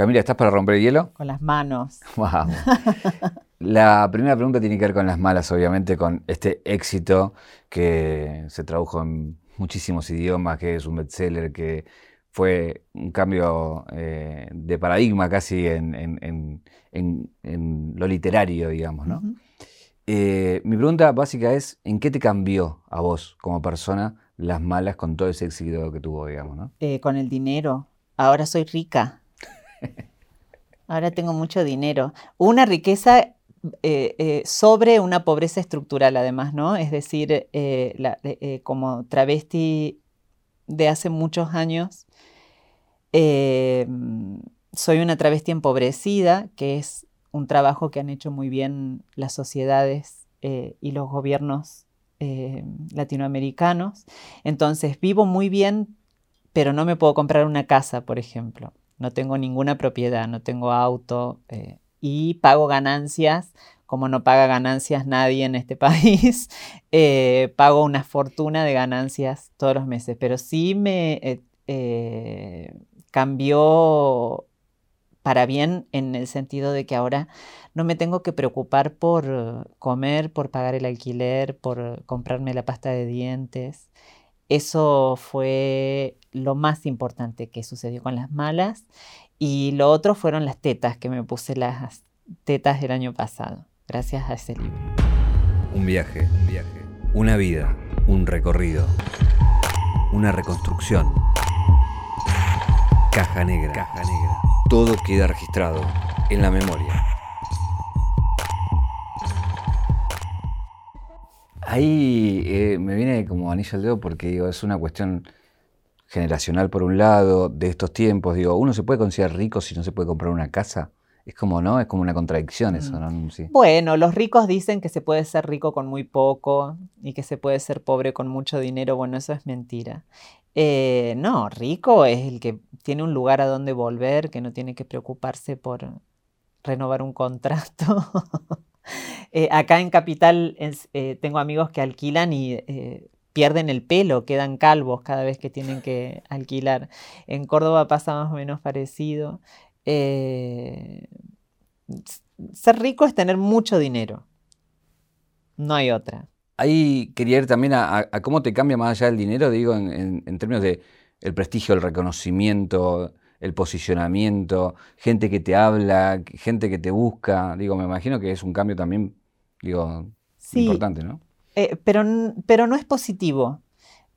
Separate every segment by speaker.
Speaker 1: Camila, ¿estás para romper el hielo?
Speaker 2: Con las manos.
Speaker 1: Wow. La primera pregunta tiene que ver con las malas, obviamente, con este éxito que se tradujo en muchísimos idiomas, que es un bestseller, que fue un cambio eh, de paradigma casi en, lo literario, digamos, ¿no? Eh, mi pregunta básica es, ¿en qué te cambió a vos como persona las malas con todo ese éxito que tuvo, digamos, ¿no?
Speaker 2: Eh, con el dinero. Ahora soy rica. Ahora tengo mucho dinero. Una riqueza eh, eh, sobre una pobreza estructural, además, ¿no? Es decir, eh, como travesti de hace muchos años, soy una travesti empobrecida, que es un trabajo que han hecho muy bien las sociedades y los gobiernos latinoamericanos. Entonces, vivo muy bien, pero no me puedo comprar una casa, por ejemplo. No tengo ninguna propiedad, no tengo auto y pago ganancias, como no paga ganancias nadie en este país, eh, pago una fortuna de ganancias todos los meses, pero sí me eh, eh, cambió para bien en el sentido de que ahora no me tengo que preocupar por comer, por pagar el alquiler, por comprarme la pasta de dientes. Eso fue lo más importante que sucedió con las malas y lo otro fueron las tetas, que me puse las tetas el año pasado, gracias a ese libro.
Speaker 1: Un viaje, un viaje. Una vida, un recorrido. Una reconstrucción. Caja negra. Caja negra. Todo queda registrado en la memoria. Ahí eh, me viene como anillo al dedo porque digo, es una cuestión generacional por un lado, de estos tiempos, digo, uno se puede considerar rico si no se puede comprar una casa. Es como, ¿no? Es como una contradicción eso,
Speaker 2: mm. ¿no? Bueno, los ricos dicen que se puede ser rico con muy poco y que se puede ser pobre con mucho dinero. Bueno, eso es mentira. Eh, no, rico es el que tiene un lugar a donde volver, que no tiene que preocuparse por renovar un contrato. Eh, acá en Capital eh, tengo amigos que alquilan y pierden el pelo, quedan calvos cada vez que tienen que alquilar. En Córdoba pasa más o menos parecido. Eh, ser rico es tener mucho dinero. No hay otra.
Speaker 1: Ahí quería ir también a, cómo te cambia más allá del dinero, digo, en, términos de el prestigio, el reconocimiento, el posicionamiento, gente que te habla, gente que te busca. Digo, me imagino que es un cambio también, digo, importante, ¿no?
Speaker 2: Eh, pero, pero no es positivo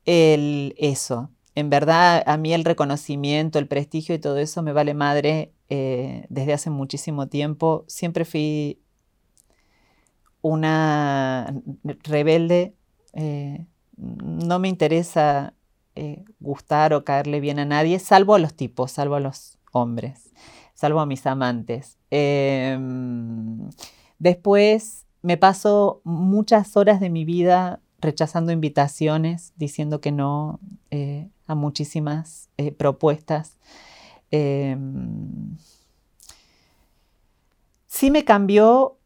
Speaker 2: el, eso. En verdad, a mí el reconocimiento, el prestigio y todo eso me vale madre eh, desde hace muchísimo tiempo. Siempre fui una rebelde. Eh, no me interesa gustar o caerle bien a nadie, salvo a los tipos, salvo a los hombres, salvo a mis amantes. Em, después me paso muchas horas de mi vida rechazando invitaciones, diciendo que no eh, a muchísimas eh, propuestas. Em, sí me cambió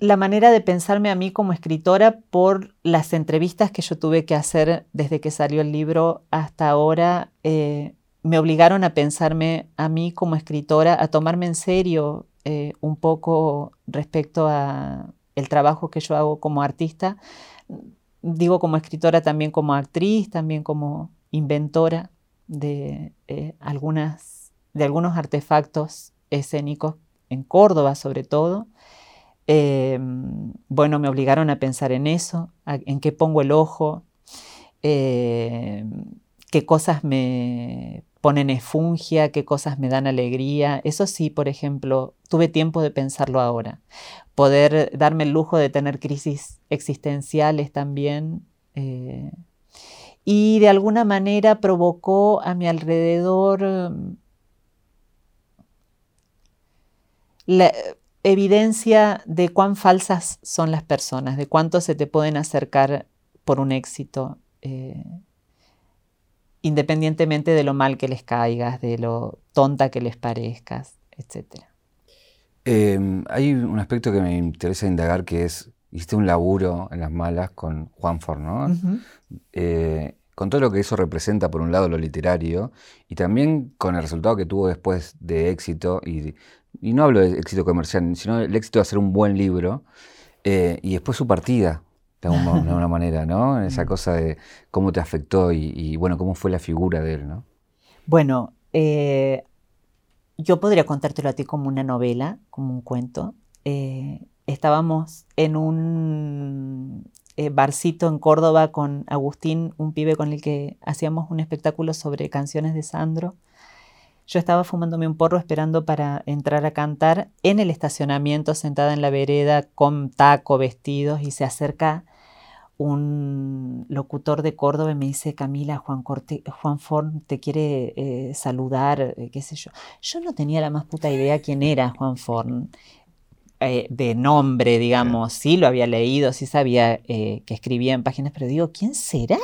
Speaker 2: la manera de pensarme a mí como escritora por las entrevistas que yo tuve que hacer desde que salió el libro hasta ahora. Eh, me obligaron a pensarme a mí como escritora, a tomarme en serio eh, un poco respecto a el trabajo que yo hago como artista, digo como escritora también como actriz, también como inventora de, eh, algunas, de algunos artefactos escénicos en Córdoba sobre todo. Eh, bueno, me obligaron a pensar en eso, en qué pongo el ojo, qué cosas me ponen efungia, qué cosas me dan alegría. Eso sí, por ejemplo, tuve tiempo de pensarlo ahora. Poder darme el lujo de tener crisis existenciales también. Eh, y de alguna manera provocó a mi alrededor mm, la evidencia de cuán falsas son las personas, de cuánto se te pueden acercar por un éxito. Eh, independientemente de lo mal que les caigas, de lo tonta que les parezcas, etc.
Speaker 1: Em, hay un aspecto que me interesa indagar que es, hiciste un laburo en las malas con Juan Ford, ¿no? Eh, con todo lo que eso representa, por un lado, lo literario, y también con el resultado que tuvo después de éxito, y, no hablo de éxito comercial, sino el éxito de hacer un buen libro, eh, y después su partida, de alguna, manera, ¿no? Esa cosa de cómo te afectó y, bueno, cómo fue la figura de él, ¿no?
Speaker 2: Bueno, eh, yo podría contártelo a ti como una novela, como un cuento. Eh, estábamos en un eh, barcito en Córdoba con Agustín, un pibe con el que hacíamos un espectáculo sobre canciones de Sandro. Yo estaba fumándome un porro esperando para entrar a cantar en el estacionamiento, sentada en la vereda, con taco, vestidos, y se acerca un locutor de Córdoba y me dice, Camila, Juan, Corte, Juan Forn te quiere eh, saludar, eh, qué sé yo. Yo no tenía la más puta idea quién era Juan Forn. Eh, de nombre, digamos, sí lo había leído, sí sabía eh, que escribía en páginas, pero digo, ¿quién será?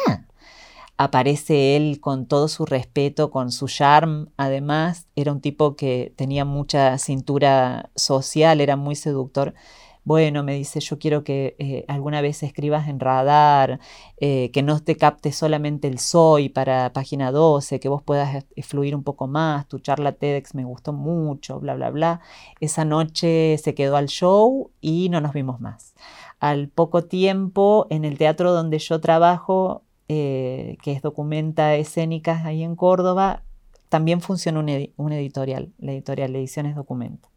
Speaker 2: Aparece él con todo su respeto, con su charm, además, era un tipo que tenía mucha cintura social, era muy seductor bueno, me dice, yo quiero que eh, alguna vez escribas en radar, eh, que no te capte solamente el soy para página 12, que vos puedas eh, fluir un poco más, tu charla TEDx me gustó mucho, bla, bla, bla. Esa noche se quedó al show y no nos vimos más. Al poco tiempo, en el teatro donde yo trabajo, que es Documenta Escénicas ahí en Córdoba, también funciona un, editorial, la editorial Ediciones Documenta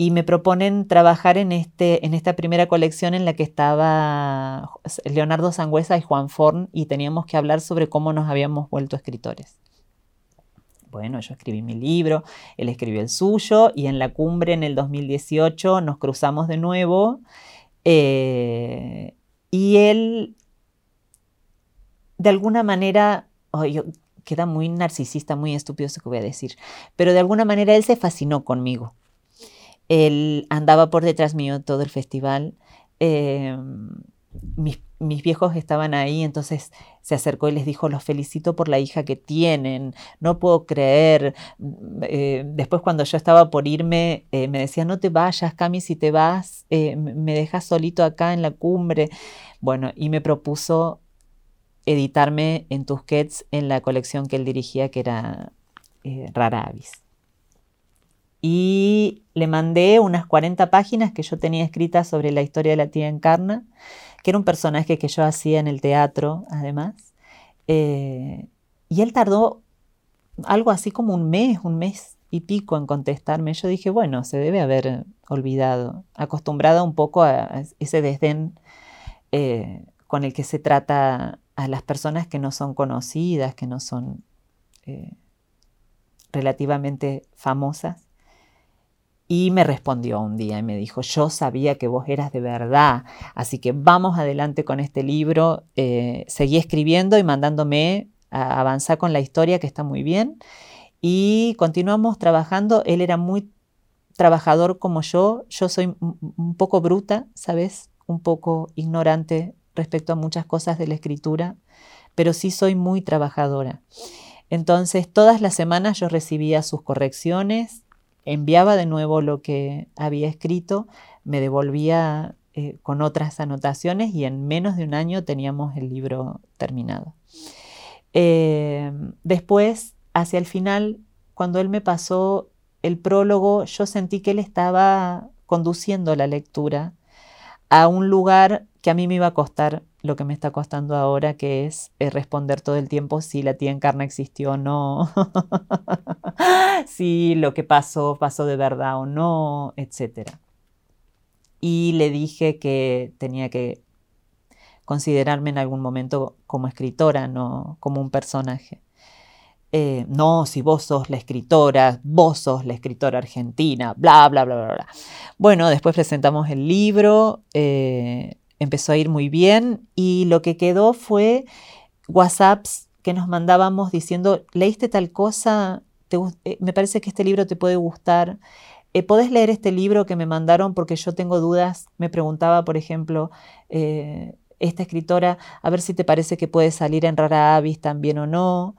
Speaker 2: y me proponen trabajar en, este, en esta primera colección en la que estaba Leonardo Sangüesa y Juan Forn y teníamos que hablar sobre cómo nos habíamos vuelto escritores. Bueno, yo escribí mi libro, él escribió el suyo y en la cumbre en el 2018 nos cruzamos de nuevo eh, y él de alguna manera, queda muy narcisista, muy estúpido eso que voy a decir, pero de alguna manera él se fascinó conmigo él andaba por detrás mío todo el festival. Em, mis, viejos estaban ahí, entonces se acercó y les dijo, los felicito por la hija que tienen, no puedo creer. Eh, después cuando yo estaba por irme, eh, me decía, no te vayas, Cami, si te vas, eh, me dejas solito acá en la cumbre. Bueno, y me propuso editarme en Tusquets en la colección que él dirigía, que era Rara Avis y le mandé unas 40 páginas que yo tenía escritas sobre la historia de la tía Encarna, que era un personaje que yo hacía en el teatro, además. Eh, y él tardó algo así como un mes, un mes y pico en contestarme. Yo dije, bueno, se debe haber olvidado, acostumbrada un poco a ese desdén eh, con el que se trata a las personas que no son conocidas, que no son eh, relativamente famosas. Y me respondió un día y me dijo, yo sabía que vos eras de verdad, así que vamos adelante con este libro. Eh, seguí escribiendo y mandándome a avanzar con la historia, que está muy bien. Y continuamos trabajando. Él era muy trabajador como yo. Yo soy un poco bruta, ¿sabes? Un poco ignorante respecto a muchas cosas de la escritura, pero sí soy muy trabajadora. Entonces, todas las semanas yo recibía sus correcciones enviaba de nuevo lo que había escrito, me devolvía eh, con otras anotaciones y en menos de un año teníamos el libro terminado. Eh, después, hacia el final, cuando él me pasó el prólogo, yo sentí que él estaba conduciendo la lectura a un lugar que a mí me iba a costar lo que me está costando ahora, que es eh, responder todo el tiempo si la tía Encarna existió o no, si lo que pasó pasó de verdad o no, etc. Y le dije que tenía que considerarme en algún momento como escritora, no como un personaje. Eh, no, si vos sos la escritora, vos sos la escritora argentina, bla, bla, bla, bla, bla. Bueno, después presentamos el libro, eh, empezó a ir muy bien y lo que quedó fue WhatsApps que nos mandábamos diciendo, leíste tal cosa, eh, me parece que este libro te puede gustar. Eh, ¿Podés leer este libro que me mandaron porque yo tengo dudas? Me preguntaba, por ejemplo, eh, esta escritora, a ver si te parece que puede salir en Rara Avis también o no.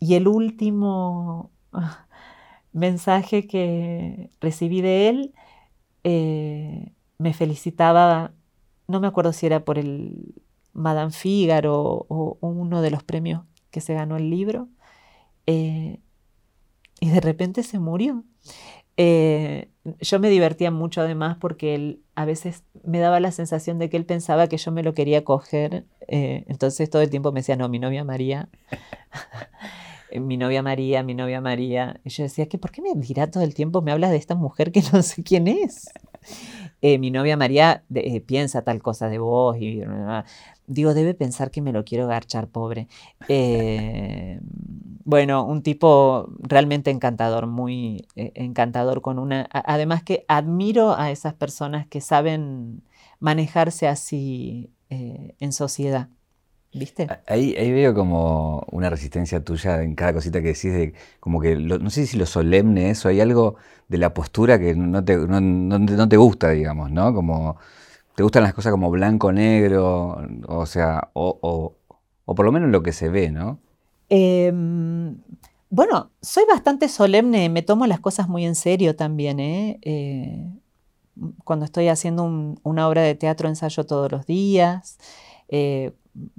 Speaker 2: y el último mensaje que recibí de él me felicitaba, no me acuerdo si era por el Madame Figaro o, uno de los premios que se ganó el libro. Eh, y de repente se murió. Eh, yo me divertía mucho además porque él a veces me daba la sensación de que él pensaba que yo me lo quería coger. Eh, entonces todo el tiempo me decía, no, mi novia María. mi novia María, mi novia María. Y yo decía, ¿qué, ¿por qué me dirá todo el tiempo? Me hablas de esta mujer que no sé quién es. Eh, mi novia María eh, piensa tal cosa de vos y digo, debe pensar que me lo quiero garchar, pobre. Eh, bueno, un tipo realmente encantador, muy encantador con una... Además que admiro a esas personas que saben manejarse así en sociedad. ¿Viste?
Speaker 1: Ahí, ahí, veo como una resistencia tuya en cada cosita que decís, de, como que no sé si lo solemne eso, hay algo de la postura que no te, no, te gusta, digamos, ¿no? Como te gustan las cosas como blanco, negro, o sea, o, por lo menos lo que se ve, ¿no?
Speaker 2: Em, bueno, soy bastante solemne, me tomo las cosas muy en serio también, ¿eh? eh cuando estoy haciendo una obra de teatro ensayo todos los días. Eh,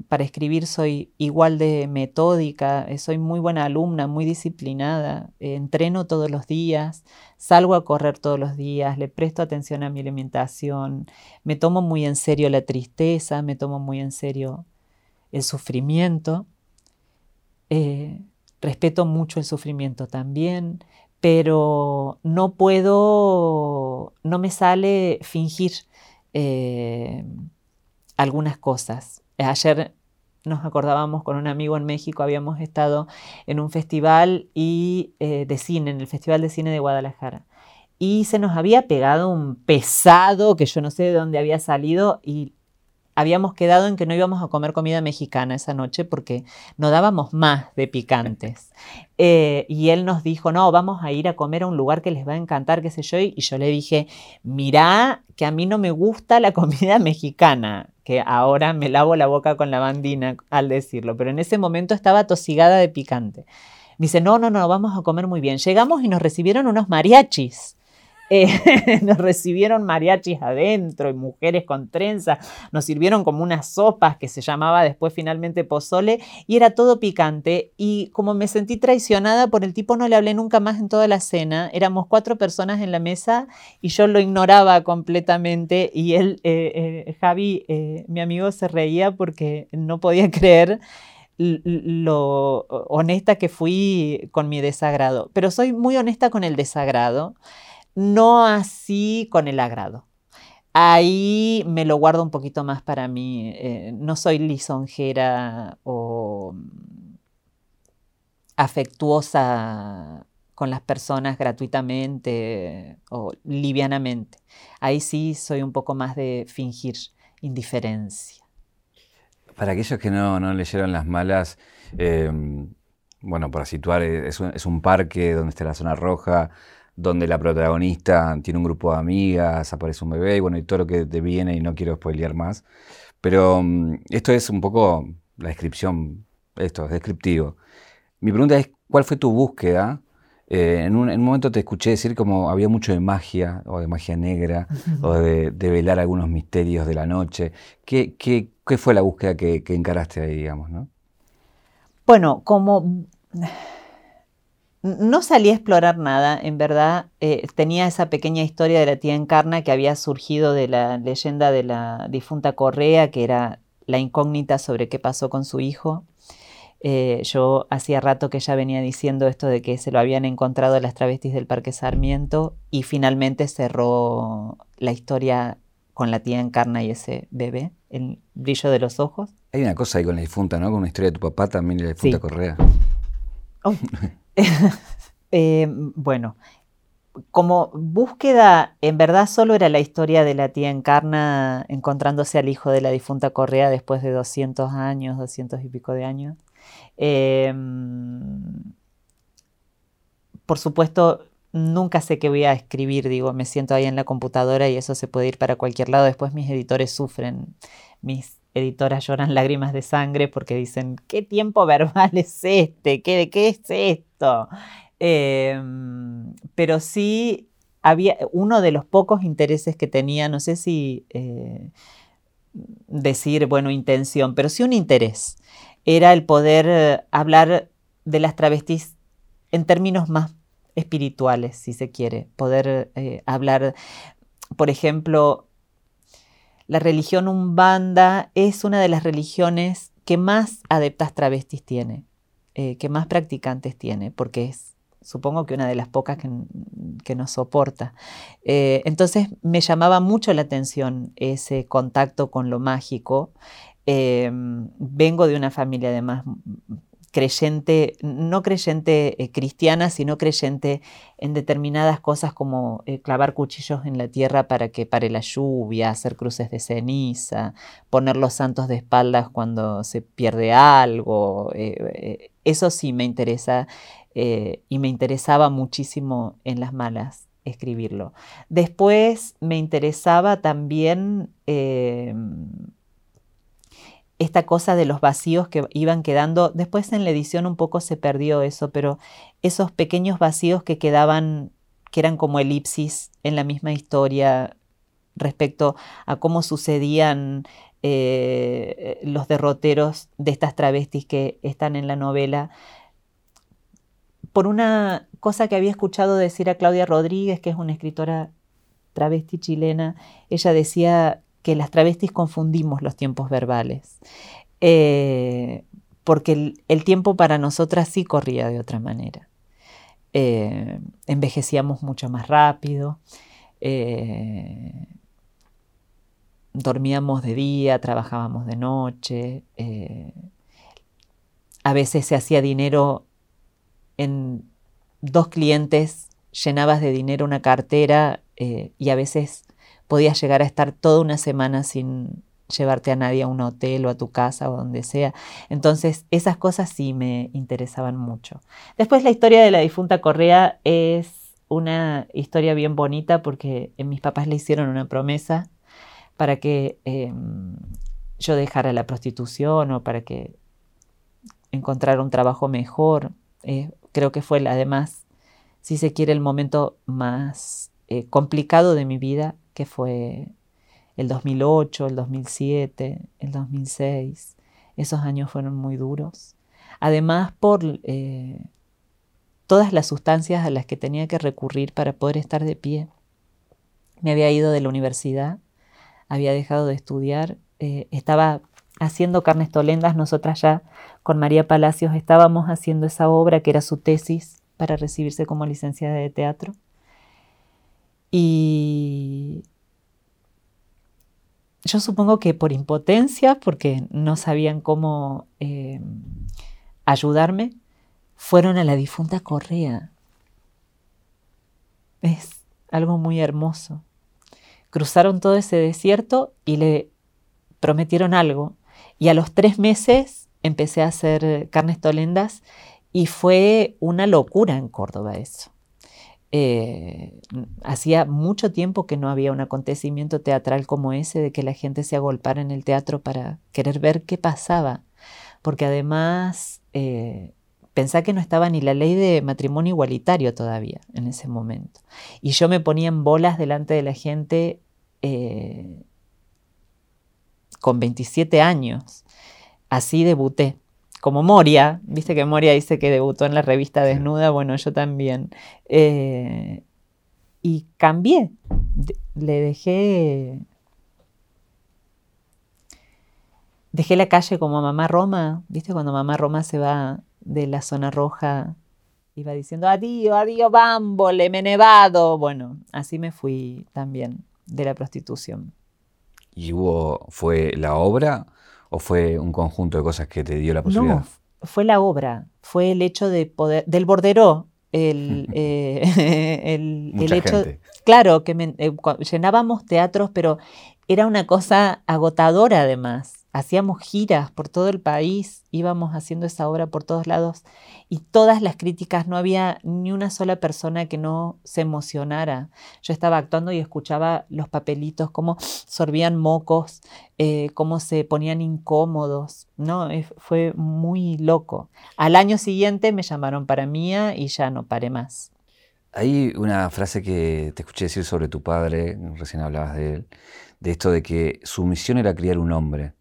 Speaker 2: para escribir soy igual de metódica, eh, soy muy buena alumna, muy disciplinada, eh, entreno todos los días, salgo a correr todos los días, le presto atención a mi alimentación, me tomo muy en serio la tristeza, me tomo muy en serio el sufrimiento, eh, respeto mucho el sufrimiento también, pero no puedo, no me sale fingir algunas cosas ayer nos acordábamos con un amigo en México, habíamos estado en un festival y, eh, de cine, en el Festival de Cine de Guadalajara. Y se nos había pegado un pesado que yo no sé de dónde había salido y habíamos quedado en que no íbamos a comer comida mexicana esa noche porque no dábamos más de picantes. Eh, y él nos dijo, no, vamos a ir a comer a un lugar que les va a encantar, qué sé yo. Y yo le dije, mirá que a mí no me gusta la comida mexicana, que ahora me lavo la boca con la bandina al decirlo, pero en ese momento estaba tosigada de picante. Me dice, no, no, no, vamos a comer muy bien. Llegamos y nos recibieron unos mariachis. Eh, nos recibieron mariachis adentro y mujeres con trenza, nos sirvieron como unas sopas que se llamaba después finalmente pozole y era todo picante. Y como me sentí traicionada por el tipo no le hablé nunca más en toda la cena, éramos cuatro personas en la mesa y yo lo ignoraba completamente. Y él, eh, eh, Javi, mi amigo se reía porque no podía creer lo honesta que fui con mi desagrado, pero soy muy honesta con el desagrado no así con el agrado. Ahí me lo guardo un poquito más para mí. Eh, no soy lisonjera o afectuosa con las personas gratuitamente o livianamente. Ahí sí soy un poco más de fingir indiferencia.
Speaker 1: Para aquellos que no, leyeron las malas, em, bueno, para situar, un, es un, parque donde está la zona roja, donde la protagonista tiene un grupo de amigas, aparece un bebé y bueno, y todo lo que te viene y no quiero spoilear más. Pero mm, esto es un poco la descripción, esto es descriptivo. Mi pregunta es, ¿cuál fue tu búsqueda? Eh, en, un, momento te escuché decir como había mucho de magia, o de magia negra, o de, velar algunos misterios de la noche. ¿Qué, qué, qué fue la búsqueda que, que encaraste ahí, digamos, no?
Speaker 2: Bueno, como no salí a explorar nada, en verdad eh, tenía esa pequeña historia de la tía Encarna que había surgido de la leyenda de la difunta Correa, que era la incógnita sobre qué pasó con su hijo. Eh, yo hacía rato que ya venía diciendo esto de que se lo habían encontrado las travestis del Parque Sarmiento y finalmente cerró la historia con la tía Encarna y ese bebé, el brillo de los ojos.
Speaker 1: Hay una cosa ahí con la difunta, ¿no? Con una historia de tu papá también y la difunta Correa.
Speaker 2: Eh, bueno, como búsqueda, en verdad solo era la historia de la tía Encarna encontrándose al hijo de la difunta Correa después de 200 años, 200 y pico de años. Em, por supuesto, nunca sé qué voy a escribir, digo, me siento ahí en la computadora y eso se puede ir para cualquier lado. Después mis editores sufren, mis editoras lloran lágrimas de sangre porque dicen, ¿qué tiempo verbal es este? ¿Qué, ¿De qué es esto? Em, pero sí había uno de los pocos intereses que tenía, no sé si... Eh, decir, bueno, intención, pero sí un interés. Era el poder eh, hablar de las travestis en términos más espirituales, si se quiere. Poder eh, hablar, por ejemplo, la religión umbanda es una de las religiones que más adeptas travestis tiene, eh, que más practicantes tiene, porque es supongo que una de las pocas que, nos soporta. Eh, entonces me llamaba mucho la atención ese contacto con lo mágico. Eh, vengo de una familia además creyente, no creyente eh, cristiana, sino creyente en determinadas cosas como clavar cuchillos en la tierra para que pare la lluvia, hacer cruces de ceniza, poner los santos de espaldas cuando se pierde algo. eso sí me interesa eh, y me interesaba muchísimo en las malas escribirlo. Después me interesaba también eh, esta cosa de los vacíos que iban quedando. Después en la edición un poco se perdió eso, pero esos pequeños vacíos que quedaban, que eran como elipsis en la misma historia respecto a cómo sucedían eh, los derroteros de estas travestis que están en la novela, por una cosa que había escuchado decir a Claudia Rodríguez, que es una escritora travesti chilena, ella decía que las travestis confundimos los tiempos verbales, eh, porque el, tiempo para nosotras sí corría de otra manera. Eh, envejecíamos mucho más rápido, eh, dormíamos de día, trabajábamos de noche, a veces se hacía dinero en dos clientes llenabas de dinero una cartera y a veces podías llegar a estar toda una semana sin llevarte a nadie a un hotel o a tu casa o donde sea. Entonces, esas cosas sí me interesaban mucho. Después, la historia de la difunta Correa es una historia bien bonita porque mis papás le hicieron una promesa para que em, yo dejara la prostitución o para que encontrara un trabajo mejor. Eh, creo que fue además, si se quiere, el momento más eh, complicado de mi vida, que fue el 2008, el 2007, el 2006. Esos años fueron muy duros. Además, por eh, todas las sustancias a las que tenía que recurrir para poder estar de pie. Me había ido de la universidad, había dejado de estudiar, eh, estaba haciendo carnes tolendas, nosotras ya con María Palacios estábamos haciendo esa obra que era su tesis para recibirse como licenciada de teatro. Y yo supongo que por impotencia, porque no sabían cómo eh, ayudarme, fueron a la difunta Correa. Es algo muy hermoso. Cruzaron todo ese desierto y le prometieron algo y a los tres meses empecé a hacer carnes tolendas y fue una locura en Córdoba eso. Eh, hacía mucho tiempo que no había un acontecimiento teatral como ese, de que la gente se agolpara en el teatro para querer ver qué pasaba, porque además eh, que no estaba ni la ley de matrimonio igualitario todavía en ese momento. Y yo me ponía en bolas delante de la gente eh, con 27 años. Así debuté. Como Moria, viste que Moria dice que debutó en la revista Desnuda, bueno, yo también. Eh, y cambié, le dejé... Dejé la calle como Mamá Roma, viste cuando Mamá Roma se va de la zona roja, iba diciendo adiós, adiós, bambole, me nevado. Bueno, así me fui también de la prostitución.
Speaker 1: ¿Y hubo, fue la obra o fue un conjunto de cosas que te dio la posibilidad? No,
Speaker 2: fue la obra, fue el hecho de poder, del bordero, el, eh, el, hecho, claro, que eh, llenábamos teatros, pero era una cosa agotadora además hacíamos giras por todo el país, íbamos haciendo esa obra por todos lados y todas las críticas, no había ni una sola persona que no se emocionara. Yo estaba actuando y escuchaba los papelitos, cómo sorbían mocos, eh, cómo se ponían incómodos, ¿no? fue muy loco. Al año siguiente me llamaron para mía y ya no paré más.
Speaker 1: Hay una frase que te escuché decir sobre tu padre, recién hablabas de él, de esto de que su misión era criar un hombre.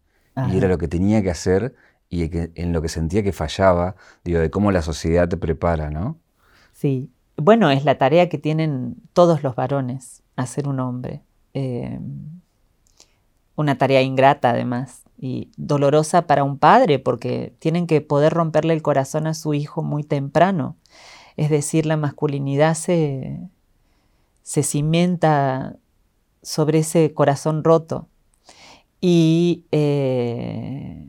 Speaker 1: Y era lo que tenía que hacer y en lo que sentía que fallaba, digo, de cómo la sociedad te prepara, ¿no?
Speaker 2: Sí. Bueno, es la tarea que tienen todos los varones, hacer un hombre. Eh, una tarea ingrata además y dolorosa para un padre porque tienen que poder romperle el corazón a su hijo muy temprano. Es decir, la masculinidad se, se cimienta sobre ese corazón roto. Y eh,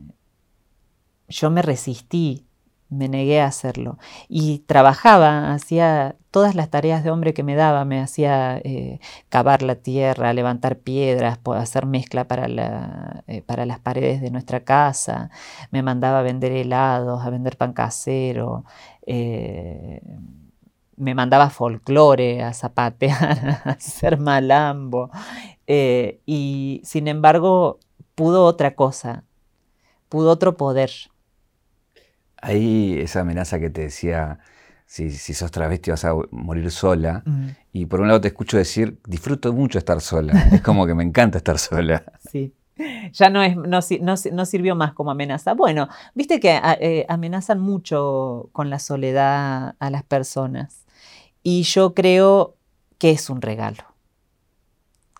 Speaker 2: yo me resistí, me negué a hacerlo. Y trabajaba, hacía todas las tareas de hombre que me daba, me hacía eh, cavar la tierra, levantar piedras, hacer mezcla para, eh, para las paredes de nuestra casa, me mandaba a vender helados, a vender pan casero, me mandaba folclore, a zapatear, a hacer malambo. y sin embargo, pudo otra cosa, pudo otro poder.
Speaker 1: Ahí esa amenaza que te decía, si, si sos travesti vas a morir sola. Mm. Y por un lado te escucho decir, disfruto mucho estar sola. es como que me encanta estar sola.
Speaker 2: Sí. Ya no, es, no, sirvió más como amenaza. Bueno, viste que eh, amenazan mucho con la soledad a las personas. Y yo creo que es un regalo.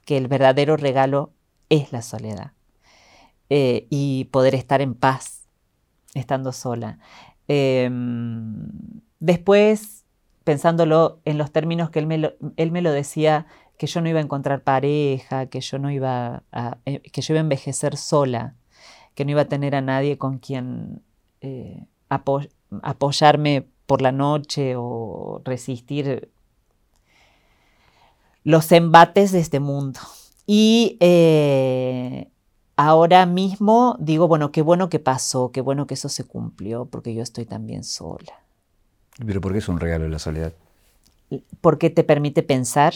Speaker 2: Que el verdadero regalo es la soledad. Eh, y poder estar en paz estando sola. Em, después, pensándolo en los términos que él me, lo, él me lo decía, que yo no iba a encontrar pareja, que yo no iba a, eh, que yo iba a envejecer sola, que no iba a tener a nadie con quien eh, apoyarme por la noche o resistir los embates de este mundo. Y ahora mismo digo, bueno, qué bueno que pasó, qué bueno que eso se cumplió, porque yo estoy también sola.
Speaker 1: ¿Pero por qué es un regalo de la soledad?
Speaker 2: Porque te permite pensar,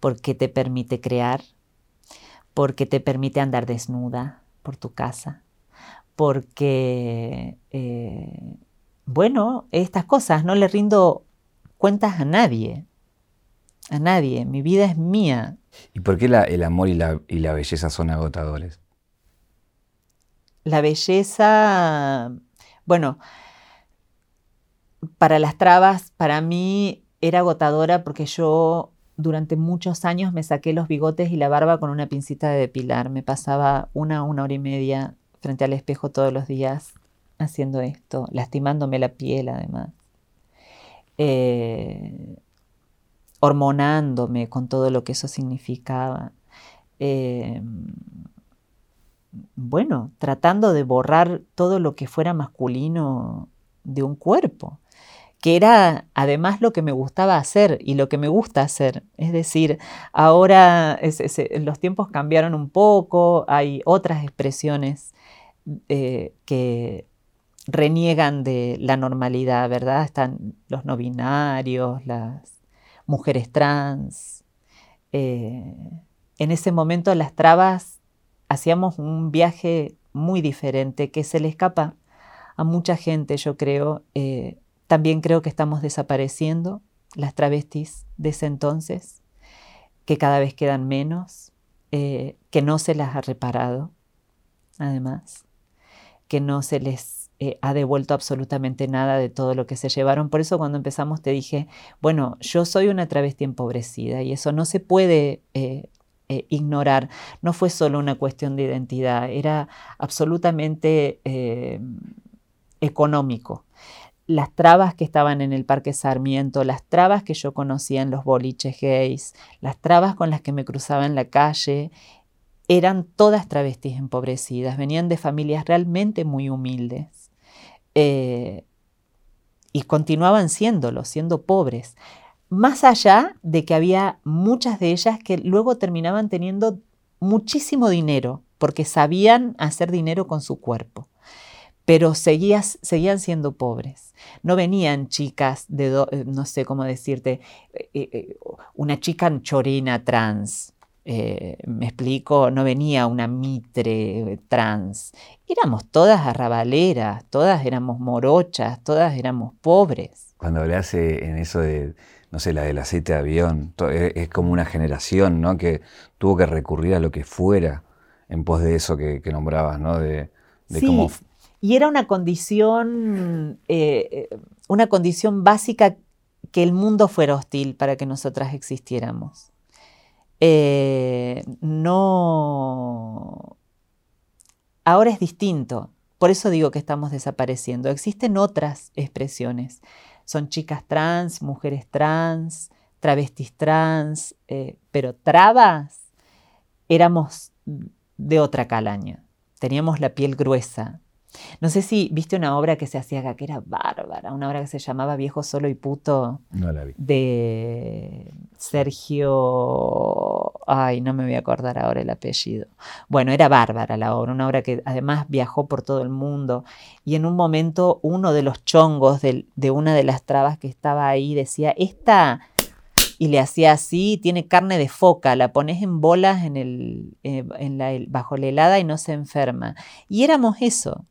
Speaker 2: porque te permite crear, porque te permite andar desnuda por tu casa, porque, eh, bueno, estas cosas no le rindo cuentas a nadie, a nadie, mi vida es mía,
Speaker 1: ¿Y por qué el amor y la, belleza son agotadores?
Speaker 2: La belleza, bueno, para las trabas, para mí era agotadora porque yo durante muchos años me saqué los bigotes y la barba con una pincita de depilar. Me pasaba una, una hora y media frente al espejo todos los días haciendo esto, lastimándome la piel además. Eh, hormonándome con todo lo que eso significaba. Eh, bueno, tratando de borrar todo lo que fuera masculino de un cuerpo, que era además lo que me gustaba hacer y lo que me gusta hacer. Es decir, ahora los tiempos cambiaron un poco, hay otras expresiones eh, que reniegan de la normalidad, ¿verdad? Están los no binarios, las mujeres trans. Eh, en ese momento las trabas hacíamos un viaje muy diferente que se le escapa a mucha gente, yo creo. Eh, también creo que estamos desapareciendo las travestis de ese entonces, que cada vez quedan menos, eh, que no se las ha reparado, además, que no se les eh, ha devuelto absolutamente nada de todo lo que se llevaron. Por eso cuando empezamos te dije, bueno, yo soy una travesti empobrecida y eso no se puede eh, eh, ignorar. No fue solo una cuestión de identidad, era absolutamente económico. Las trabas que estaban en el Parque Sarmiento, las trabas que yo conocía en los boliches gays, las trabas con las que me cruzaba en la calle, eran todas travestis empobrecidas, venían de familias realmente muy humildes. Eh, y continuaban siéndolo, siendo pobres. Más allá de que había muchas de ellas que luego terminaban teniendo muchísimo dinero, porque sabían hacer dinero con su cuerpo, pero seguían siendo pobres. No venían chicas de, eh, no sé cómo decirte, eh, una chica chorina trans, eh, me explico, no venía una mitre trans. Éramos todas arrabaleras, todas éramos morochas, todas éramos pobres.
Speaker 1: cuando hablas en eso de, no sé, la del aceite de avión, es, como una generación, ¿no? Que tuvo que recurrir a lo que fuera en pos de eso que, nombrabas, ¿no? De,
Speaker 2: sí. Y era una condición, eh, eh, una condición básica que el mundo fuera hostil para que nosotras existiéramos. Eh, no. Ahora es distinto. Por eso digo que estamos desapareciendo. Existen otras expresiones. Son chicas trans, mujeres trans, travestis trans, eh, pero trabas éramos de otra calaña. Teníamos la piel gruesa, no sé si viste una obra que se hacía acá, que era bárbara, una obra que se llamaba Viejo Solo y Puto.
Speaker 1: No la vi.
Speaker 2: De Sergio. Ay, no me voy a acordar ahora el apellido. Bueno, era bárbara la obra, una obra que además viajó por todo el mundo. Y en un momento, uno de los chongos de, una de las trabas que estaba ahí decía: Esta y le hacía así, tiene carne de foca, la pones en bolas en el, eh, en la, bajo la helada y no se enferma. Y éramos eso,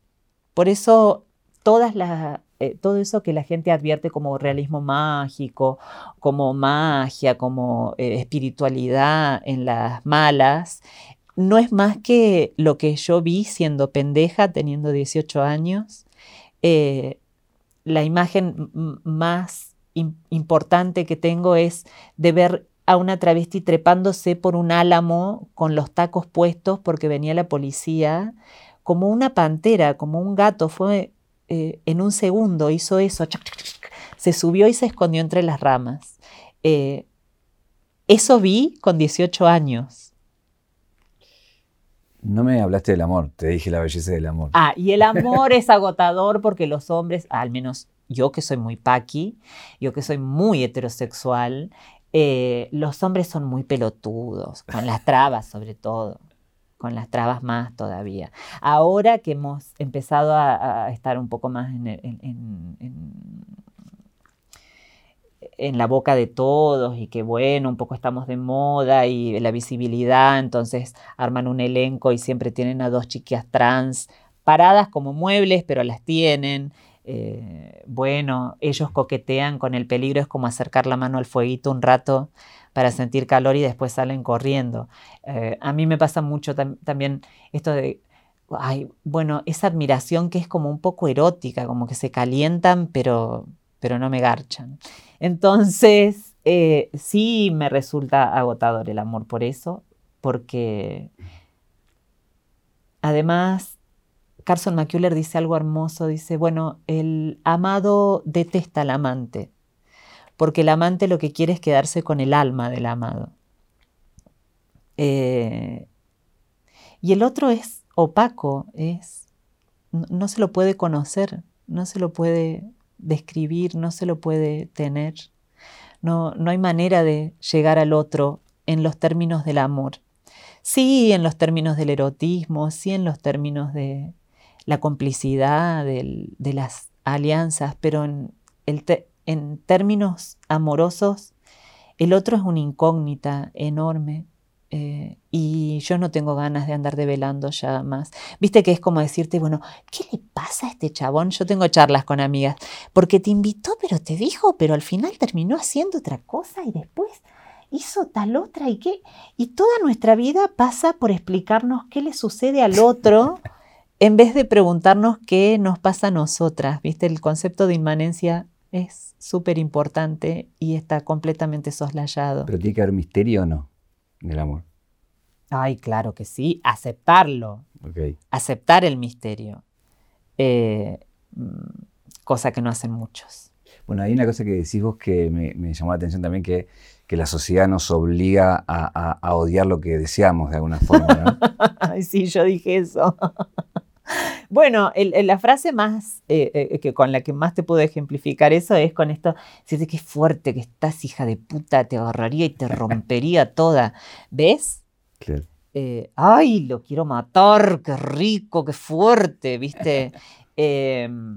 Speaker 2: por eso todas las, eh, todo eso que la gente advierte como realismo mágico, como magia, como eh, espiritualidad en las malas, no es más que lo que yo vi siendo pendeja, teniendo 18 años. Eh, la imagen más importante que tengo es de ver a una travesti trepándose por un álamo con los tacos puestos porque venía la policía como una pantera, como un gato, fue eh, en un segundo, hizo eso, se subió y se escondió entre las ramas. Eh, eso vi con 18 años.
Speaker 1: No me hablaste del amor, te dije la belleza del amor.
Speaker 2: Ah, y el amor es agotador porque los hombres, al menos yo que soy muy paqui, yo que soy muy heterosexual, eh, los hombres son muy pelotudos, con las trabas sobre todo con las trabas más todavía. Ahora que hemos empezado a, estar un poco más en, la boca de todos y que bueno, un poco estamos de moda y la visibilidad, entonces arman un elenco y siempre tienen a dos chiquias trans paradas como muebles, pero las tienen. Eh, bueno, ellos coquetean con el peligro, es como acercar la mano al fueguito un rato para sentir calor y después salen corriendo. Eh, a mí me pasa mucho también esto de, ay, bueno, esa admiración que es como un poco erótica, como que se calientan, pero, pero no me garchan. Entonces, eh, sí me resulta agotador el amor por eso, porque además Carson McCuller dice algo hermoso, dice, bueno, el amado detesta al amante porque el amante lo que quiere es quedarse con el alma del amado. Eh, y el otro es opaco, es, no, se lo puede conocer, no se lo puede describir, no se lo puede tener. No, no hay manera de llegar al otro en los términos del amor. Sí, en los términos del erotismo, sí, en los términos de la complicidad, de las alianzas, pero en el, en términos amorosos, el otro es una incógnita enorme. Eh, y yo no tengo ganas de andar develando ya más. Viste que es como decirte, bueno, ¿qué le pasa a este chabón? Yo tengo charlas con amigas, porque te invitó, pero te dijo, pero al final terminó haciendo otra cosa y después hizo tal otra y qué. Y toda nuestra vida pasa por explicarnos qué le sucede al otro en vez de preguntarnos qué nos pasa a nosotras. Viste, el concepto de inmanencia es súper importante y está completamente soslayado.
Speaker 1: Pero tiene que haber misterio o no en el amor.
Speaker 2: Ay, claro que sí, aceptarlo. Aceptar el misterio. Eh, cosa que no hacen muchos.
Speaker 1: Bueno, hay una cosa que decís vos que me, llamó la atención también, que, que la sociedad nos obliga a, a, odiar lo que deseamos de alguna forma, ¿no?
Speaker 2: Ay, sí, yo dije eso. Bueno, la frase más eh, eh, que con la que más te puedo ejemplificar eso es con esto, si que fuerte que estás, hija de puta, te agarraría y te rompería toda. ¿Ves?
Speaker 1: Claro.
Speaker 2: Eh, ay, lo quiero matar, qué rico, qué fuerte, ¿viste? Em,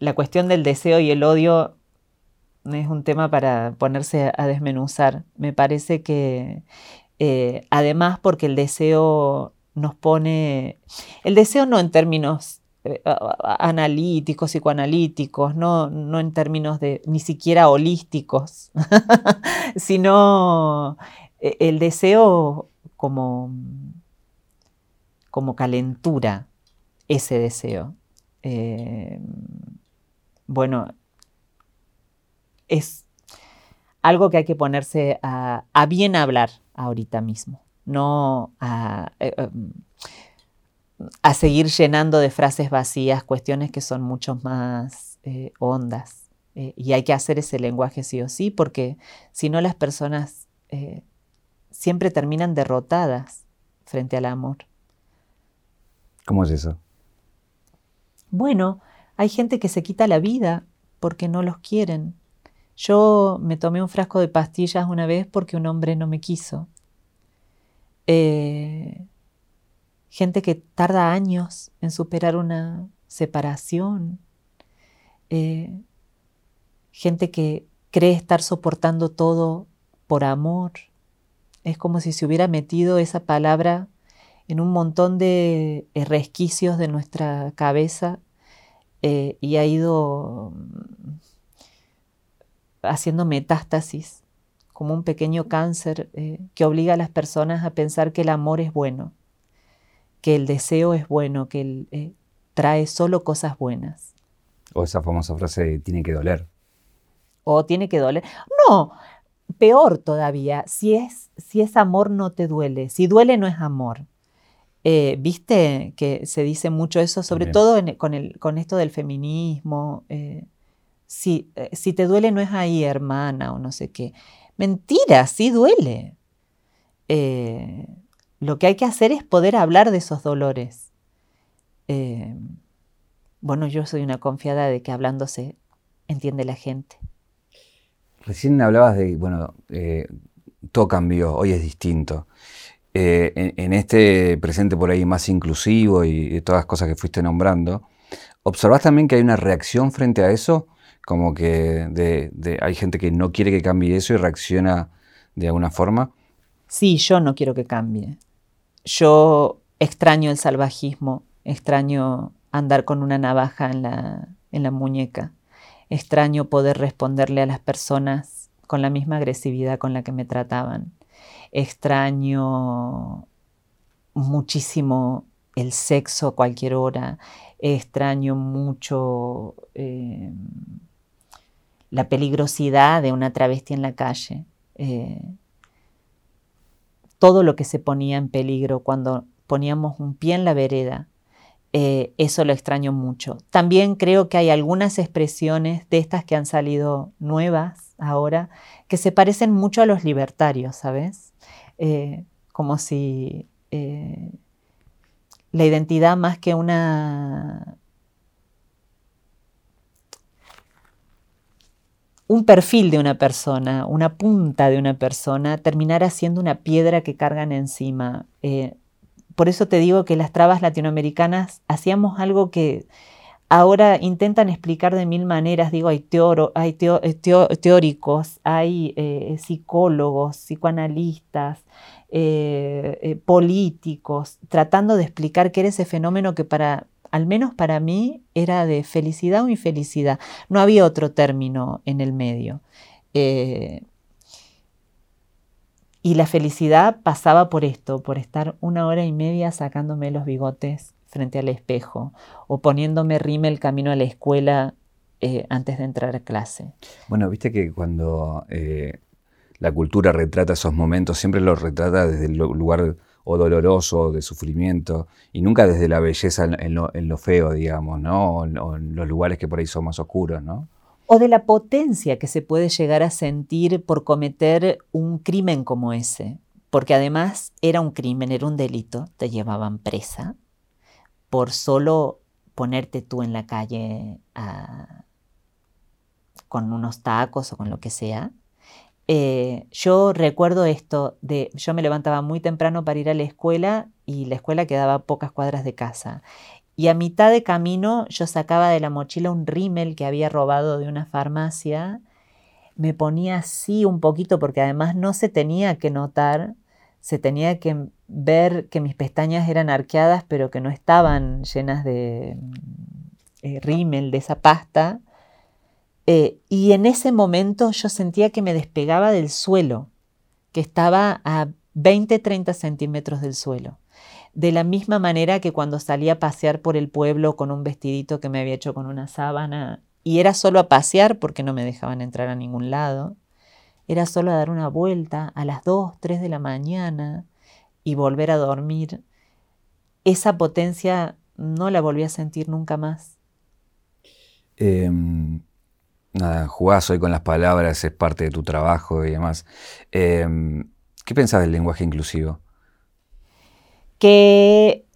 Speaker 2: la cuestión del deseo y el odio es un tema para ponerse a desmenuzar. Me parece que además porque el deseo nos pone, el deseo no en términos eh, analíticos, psicoanalíticos, no, no en términos de ni siquiera holísticos, sino eh, el deseo como, como calentura, ese deseo. Eh, bueno, es algo que hay que ponerse a, bien hablar ahorita mismo, no a, em, a, seguir llenando de frases vacías cuestiones que son mucho más eh, hondas. Eh, y hay que hacer ese lenguaje sí o sí, porque si no las personas siempre terminan derrotadas frente al amor.
Speaker 1: ¿Cómo es eso?
Speaker 2: Bueno, hay gente que se quita la vida porque no los quieren. Yo me tomé un frasco de pastillas una vez porque un hombre no me quiso. Eh, gente que tarda años en superar una separación. Eh, gente que cree estar soportando todo por amor. Es como si se hubiera metido esa palabra en un montón de resquicios de nuestra cabeza eh, y ha ido mm, haciendo metástasis, como un pequeño cáncer eh, que obliga a las personas a pensar que el amor es bueno, que el deseo es bueno, que eh, trae solo cosas buenas.
Speaker 1: O esa famosa frase, tiene que doler.
Speaker 2: O tiene que doler. No, peor todavía, si es, si es amor no te duele, si duele no es amor. Eh, viste que se dice mucho eso, sobre todo con, el, con, esto del feminismo. Si, si, te duele no es ahí, hermana, o no sé qué. Mentira, sí duele. lo que hay que hacer es poder hablar de esos dolores. bueno, yo soy una confiada de que hablándose entiende la gente.
Speaker 1: Recién hablabas de, bueno, todo cambió, hoy es distinto. Eh, en, este presente por ahí más inclusivo y, todas las cosas que fuiste nombrando, ¿observas también que hay una reacción frente a eso? Como que hay gente que no quiere que cambie eso y reacciona de alguna forma.
Speaker 2: Sí, yo no quiero que cambie. Yo extraño el salvajismo, extraño andar con una navaja en la, en la muñeca, extraño poder responderle a las personas con la misma agresividad con la que me trataban extraño muchísimo el sexo a cualquier hora, extraño mucho eh, la peligrosidad de una travesti en la calle, eh, todo lo que se ponía en peligro cuando poníamos un pie en la vereda, eh, eso lo extraño mucho. También creo que hay algunas expresiones de estas que han salido nuevas ahora que se parecen mucho a los libertarios, ¿sabes? Eh, como si eh, la identidad más que una... un perfil de una persona, una punta de una persona, terminara siendo una piedra que cargan encima. Eh, por eso te digo que las trabas latinoamericanas hacíamos algo que ahora intentan explicar de mil maneras, digo, hay, hay teóricos, hay psicólogos, psicoanalistas, eh, eh, políticos, tratando de explicar qué era ese fenómeno que para, al menos para mí, era de felicidad o infelicidad. No había otro término en el medio. Eh, y la felicidad pasaba por esto, por estar una hora y media sacándome los bigotes frente al espejo o poniéndome rime el camino a la escuela antes de entrar a clase.
Speaker 1: Bueno, viste que cuando la cultura retrata esos momentos, siempre los retrata desde el lugar o doloroso, de sufrimiento, y nunca desde la belleza en, lo, feo, digamos, ¿no? O, en los lugares que por ahí son más oscuros, ¿no?
Speaker 2: O de la potencia que se puede llegar a sentir por cometer un crimen como ese, porque además era un crimen, era un delito, te llevaban presa por solo ponerte tú en la calle con unos tacos o con lo que sea, eh, yo recuerdo esto de, yo me levantaba muy temprano para ir a la escuela y la escuela quedaba a pocas cuadras de casa. Y a mitad de camino yo sacaba de la mochila un rímel que había robado de una farmacia, me ponía así un poquito porque además no se tenía que notar, se tenía que ver que mis pestañas eran arqueadas, pero que no estaban llenas de eh, rímel, de esa pasta. Eh, y en ese momento yo sentía que me despegaba del suelo, que estaba a 20, 30 centímetros del suelo. De la misma manera que cuando salía a pasear por el pueblo con un vestidito que me había hecho con una sábana, y era solo a pasear porque no me dejaban entrar a ningún lado, era solo a dar una vuelta a las 2, 3 de la mañana y volver a dormir. Esa potencia no la volví a sentir nunca más.
Speaker 1: Em, nada, jugás hoy con las palabras, es parte de tu trabajo y demás. Em, ¿Qué pensás del lenguaje inclusivo?
Speaker 2: Que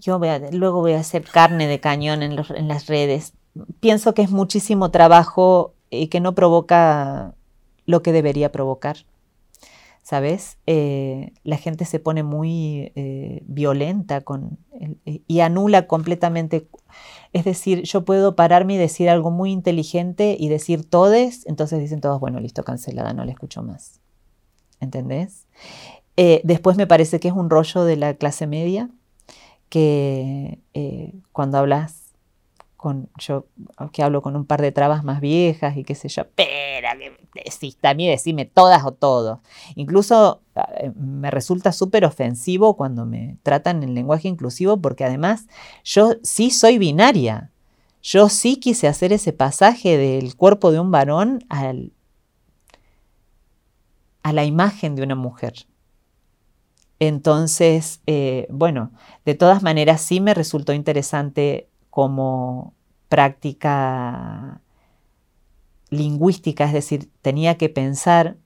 Speaker 2: yo luego voy a hacer carne de cañón en, las redes. Pienso que es muchísimo trabajo y que no provoca lo que debería provocar. ¿Sabes? Eh, la gente se pone muy eh, violenta con, y anula completamente. Es decir, yo puedo pararme y decir algo muy inteligente y decir todes, entonces dicen todos, bueno, listo, cancelada, no le escucho más. ¿Entendés? Eh, después me parece que es un rollo de la clase media que cuando hablas con yo que hablo con un par de trabas más viejas y qué sé yo, espera, que decís, a mí decime todas o todos. Incluso eh, me resulta súper ofensivo cuando me tratan en lenguaje inclusivo porque además yo sí soy binaria. Yo sí quise hacer ese pasaje del cuerpo de un varón al, a la imagen de una mujer. Entonces, eh, bueno, de todas maneras sí me resultó interesante como práctica lingüística, es decir, tenía que pensar,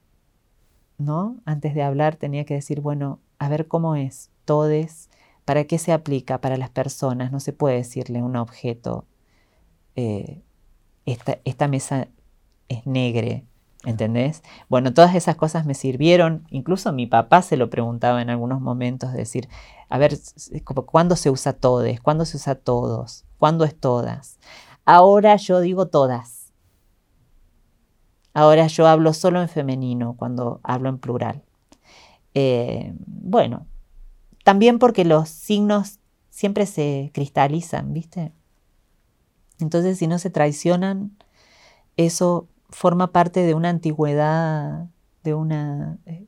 Speaker 2: ¿no? Antes de hablar tenía que decir, bueno, a ver cómo es, todes, ¿para qué se aplica para las personas? No se puede decirle un objeto, eh, esta, esta mesa es negre, ¿Entendés? Bueno, todas esas cosas me sirvieron. Incluso mi papá se lo preguntaba en algunos momentos, decir, a ver, ¿cuándo se usa todes? ¿Cuándo se usa todos? ¿Cuándo es todas? Ahora yo digo todas. Ahora yo hablo solo en femenino cuando hablo en plural. Eh, bueno, también porque los signos siempre se cristalizan, ¿viste? Entonces, si no se traicionan, eso forma parte de una antigüedad, de una eh,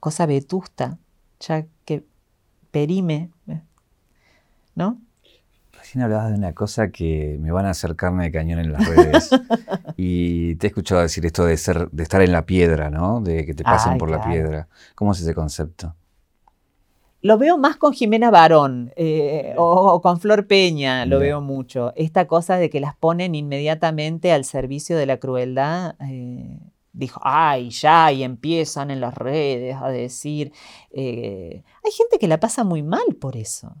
Speaker 2: cosa vetusta, ya que perime, eh, ¿no?
Speaker 1: Recién hablabas de una cosa que me van a hacer carne de cañón en las redes. y te he escuchado decir esto de ser, de estar en la piedra, ¿no? De que te pasen por la piedra. ¿Cómo es ese concepto?
Speaker 2: Lo veo más con Jimena Barón eh, o, con Flor Peña, lo veo mucho. Esta cosa de que las ponen inmediatamente al servicio de la crueldad. Eh, dijo, ay, ya, y empiezan en las redes a decir. Eh, hay gente que la pasa muy mal por eso.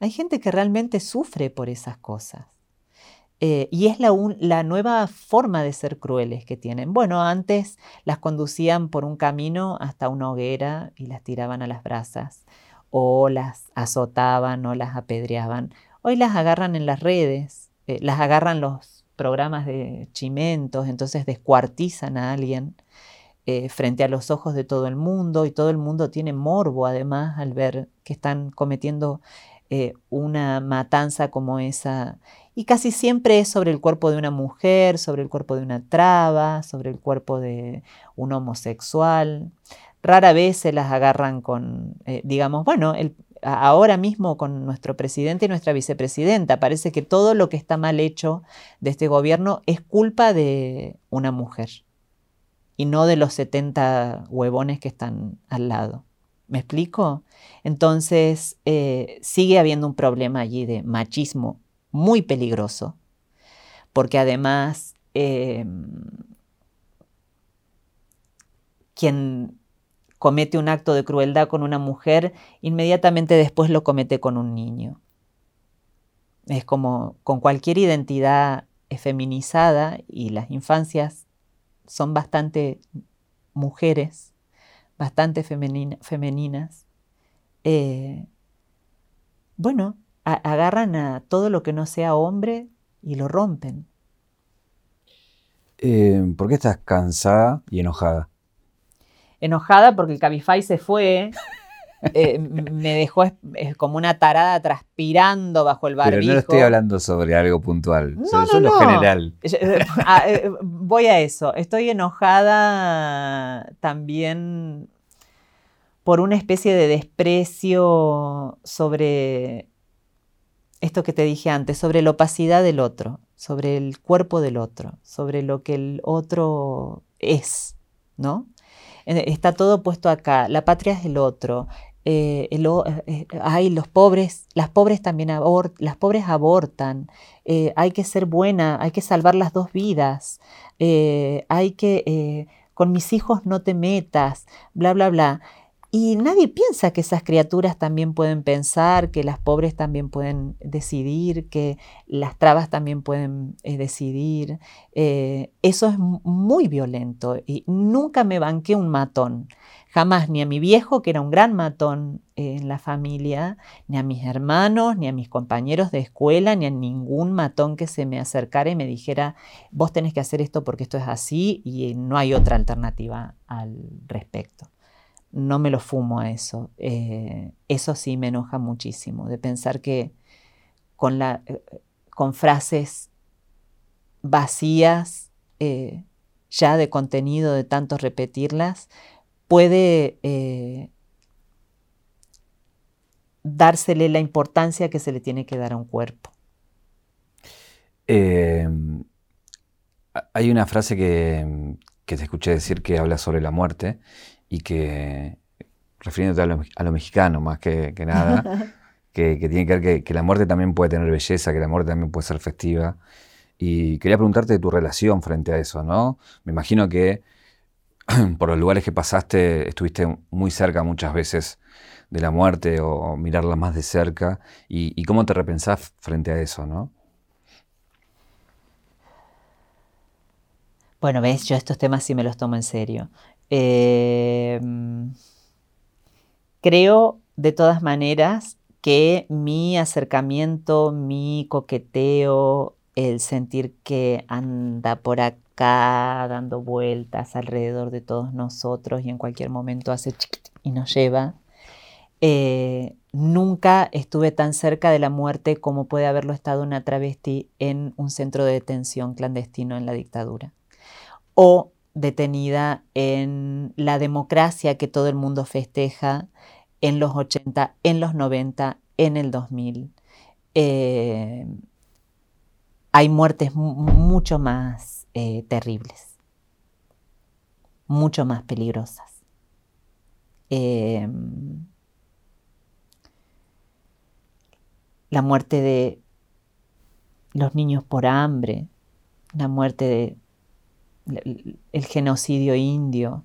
Speaker 2: Hay gente que realmente sufre por esas cosas. y es la, la, nueva forma de ser crueles que tienen. Bueno, antes las conducían por un camino hasta una hoguera y las tiraban a las brasas o las azotaban o las apedreaban. Hoy las agarran en las redes, eh, las agarran los programas de chimentos, entonces descuartizan a alguien eh, frente a los ojos de todo el mundo y todo el mundo tiene morbo además al ver que están cometiendo eh, una matanza como esa. Y casi siempre es sobre el cuerpo de una mujer, sobre el cuerpo de una traba, sobre el cuerpo de un homosexual rara vez se las agarran con, eh, digamos, bueno, ahora mismo con nuestro presidente y nuestra vicepresidenta. Parece que todo lo que está mal hecho de este gobierno es culpa de una mujer y no de los 70 huevones que están al lado. ¿Me explico? Entonces, eh, sigue habiendo un problema allí de machismo muy peligroso, porque además em, quien comete un acto de crueldad con una mujer, inmediatamente después lo comete con un niño. Es como con cualquier identidad feminizada y las infancias son bastante mujeres, bastante femeninas. Eh, bueno, agarran a todo lo que no sea hombre y lo rompen.
Speaker 1: Eh, ¿Por qué estás cansada y enojada?
Speaker 2: enojada porque el Cabify se fue. Eh, me dejó como una tarada transpirando bajo el barbijo.
Speaker 1: Pero no estoy hablando sobre algo puntual, no, sobre lo general.
Speaker 2: Ah, voy a eso. Estoy enojada también por una especie de desprecio sobre esto que te dije antes, sobre la opacidad del otro, sobre el cuerpo del otro, sobre lo que el otro es, ¿no? Eh, está todo puesto acá, la patria es el otro, eh, eh, los pobres, las pobres también las pobres abortan, hay que ser buena, hay que salvar las dos vidas, hay que, con mis hijos no te metas, bla, bla, bla. Y nadie piensa que esas criaturas también pueden pensar, que las pobres también pueden decidir, que las trabas también pueden eh, decidir. Eh, eso es muy violento y nunca me banqué un matón. Jamás, ni a mi viejo, que era un gran matón en la familia, ni a mis hermanos, ni a mis compañeros de escuela, ni a ningún matón que se me acercara y me dijera, vos tenés que hacer esto porque esto es así y no hay otra alternativa al respecto no me lo fumo a eso. Eh, eso sí me enoja muchísimo, de pensar que con, la, eh, con frases vacías, eh, ya de contenido, de tanto repetirlas, puede dársele la importancia que se le tiene que dar a un cuerpo.
Speaker 1: Em, hay una frase que, que te escuché decir que habla sobre la muerte y que, refiriéndote a lo, mexicano más que, nada, que, tiene que ver que, la muerte también puede tener belleza, que la muerte también puede ser festiva. Y quería preguntarte de tu relación frente a eso, ¿no? Me imagino que por los lugares que pasaste estuviste muy cerca muchas veces de la muerte o, mirarla más de cerca. Y, cómo te repensás frente a eso, ¿no?
Speaker 2: Bueno, ves, yo estos temas sí me los tomo en serio. Em, creo de todas maneras que mi acercamiento, mi coqueteo, el sentir que anda por acá dando vueltas alrededor de todos nosotros y en cualquier momento hace y nos lleva, eh, nunca estuve tan cerca de la muerte como puede haberlo estado una travesti en un centro de detención clandestino en la dictadura. O detenida en la democracia que todo el mundo festeja en los 80, en los 90, en el 2000. Eh, hay muertes mucho más eh, terribles, mucho más peligrosas. Em, la muerte de los niños por hambre, la muerte de el genocidio indio,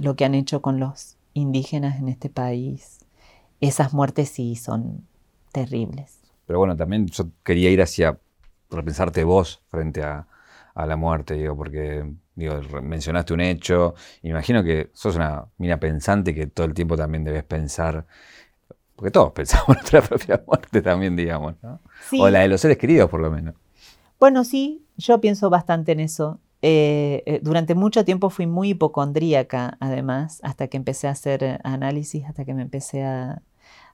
Speaker 2: lo que han hecho con los indígenas en este país, esas muertes sí son terribles.
Speaker 1: Pero bueno, también yo quería ir hacia repensarte vos frente a, la muerte, digo, porque digo, mencionaste un hecho, imagino que sos una mina pensante que todo el tiempo también debes pensar, porque todos pensamos en nuestra propia muerte también, digamos, ¿no? O la de los seres queridos, por lo menos.
Speaker 2: Bueno, sí, yo pienso bastante en eso. Eh, eh, durante mucho tiempo fui muy hipocondríaca, además, hasta que empecé a hacer análisis, hasta que me empecé a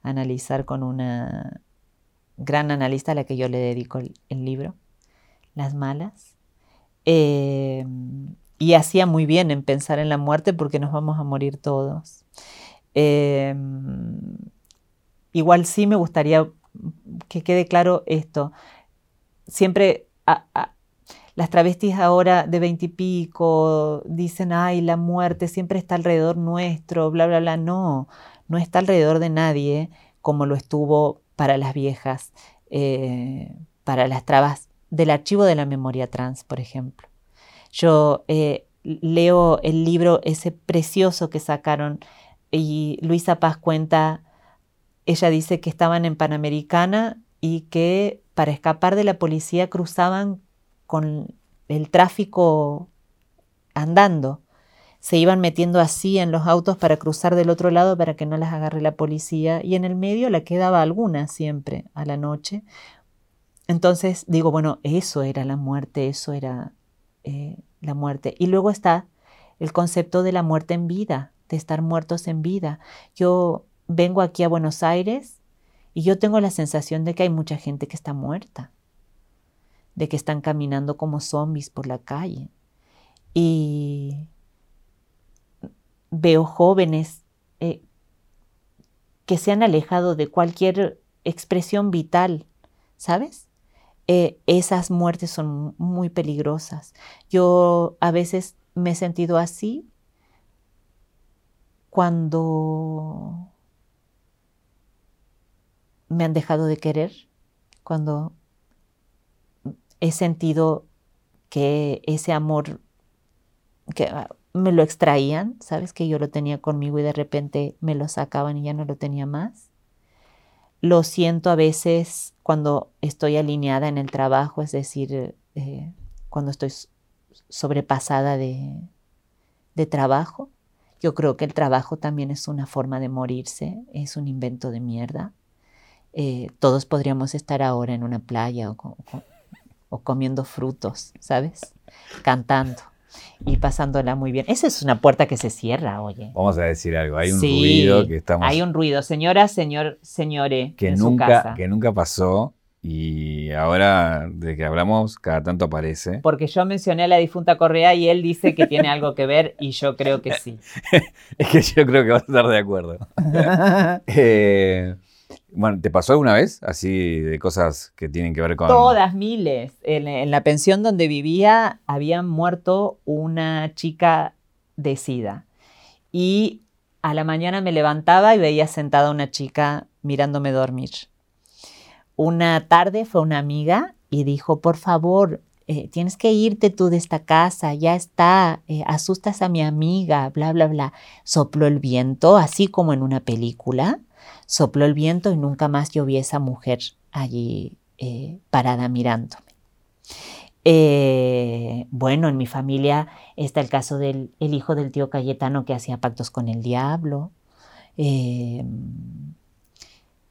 Speaker 2: analizar con una gran analista a la que yo le dedico el, libro, Las Malas. Eh, y hacía muy bien en pensar en la muerte porque nos vamos a morir todos. igual sí me gustaría que quede claro esto. Siempre las travestis ahora de veintipico dicen, ay, la muerte siempre está alrededor nuestro, bla, bla, bla. No, no está alrededor de nadie como lo estuvo para las viejas, eh, para las trabas del archivo de la memoria trans, por ejemplo. Yo eh, leo el libro ese precioso que sacaron y Luisa Paz cuenta, ella dice que estaban en Panamericana y que para escapar de la policía cruzaban con el tráfico andando. Se iban metiendo así en los autos para cruzar del otro lado para que no las agarre la policía y en el medio le quedaba alguna siempre a la noche. Entonces digo, bueno, eso era la muerte, eso era eh, la muerte. Y luego está el concepto de la muerte en vida, de estar muertos en vida. Yo vengo aquí a Buenos Aires y yo tengo la sensación de que hay mucha gente que está muerta, de que están caminando como zombies por la calle. Y veo jóvenes eh, que se han alejado de cualquier expresión vital, ¿sabes? Eh, esas muertes son muy peligrosas. Yo a veces me he sentido así cuando me han dejado de querer, cuando he sentido que ese amor que ah, me lo extraían, sabes que yo lo tenía conmigo y de repente me lo sacaban y ya no lo tenía más. Lo siento a veces cuando estoy alineada en el trabajo, es decir, eh, cuando estoy sobrepasada de, trabajo. Yo creo que el trabajo también es una forma de morirse, es un invento de mierda. Eh, todos podríamos estar ahora en una playa o, comiendo frutos, ¿sabes? Cantando y pasándola muy bien. Esa es una puerta que se cierra, oye.
Speaker 1: Vamos a decir algo, hay un ruido que estamos...
Speaker 2: Hay un ruido, señora, señor, señore,
Speaker 1: que nunca, Que nunca pasó y ahora, de que hablamos, cada tanto aparece.
Speaker 2: Porque yo mencioné a la difunta Correa y él dice que tiene algo que ver y yo creo que sí.
Speaker 1: es que yo creo que vas a estar de acuerdo. eh, bueno, ¿te pasó alguna vez así de cosas que tienen que ver con...
Speaker 2: Todas, miles. En, la pensión donde vivía había muerto una chica de SIDA. Y a la mañana me levantaba y veía sentada una chica mirándome dormir. Una tarde fue una amiga y dijo, por favor, eh, tienes que irte tú de esta casa, ya está, eh, asustas a mi amiga, bla, bla, bla. Sopló el viento, así como en una película Sopló el viento y nunca más yo vi esa mujer allí eh, parada mirándome. Eh, bueno, en mi familia está el caso del hijo del tío Cayetano que hacía pactos con el diablo. Eh,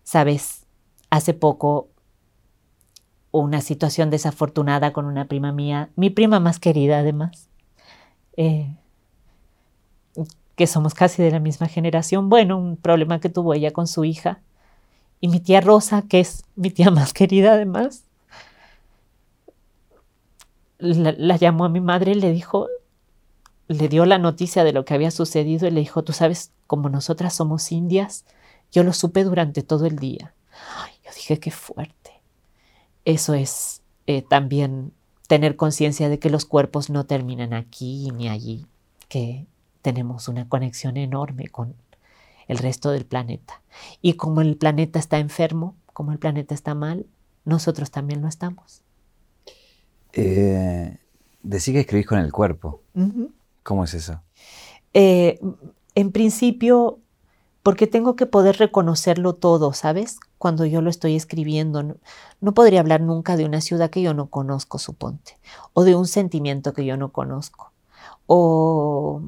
Speaker 2: Sabes, hace poco una situación desafortunada con una prima mía, mi prima más querida además, que somos casi de la misma generación, bueno, un problema que tuvo ella con su hija. Y mi tía Rosa, que es mi tía más querida además, la, llamó a mi madre y le dijo, le dio la noticia de lo que había sucedido y le dijo, tú sabes, como nosotras somos indias, yo lo supe durante todo el día. Ay, yo dije, qué fuerte. Eso es eh, también tener conciencia de que los cuerpos no terminan aquí ni allí, que tenemos una conexión enorme con el resto del planeta. Y como el planeta está enfermo, como el planeta está mal, nosotros también lo estamos.
Speaker 1: Eh, que escribís con el cuerpo. ¿Cómo es eso?
Speaker 2: Eh, en principio, porque tengo que poder reconocerlo todo, ¿sabes? Cuando yo lo estoy escribiendo. No, no, podría hablar nunca de una ciudad que yo no conozco, suponte, o de un sentimiento que yo no conozco, o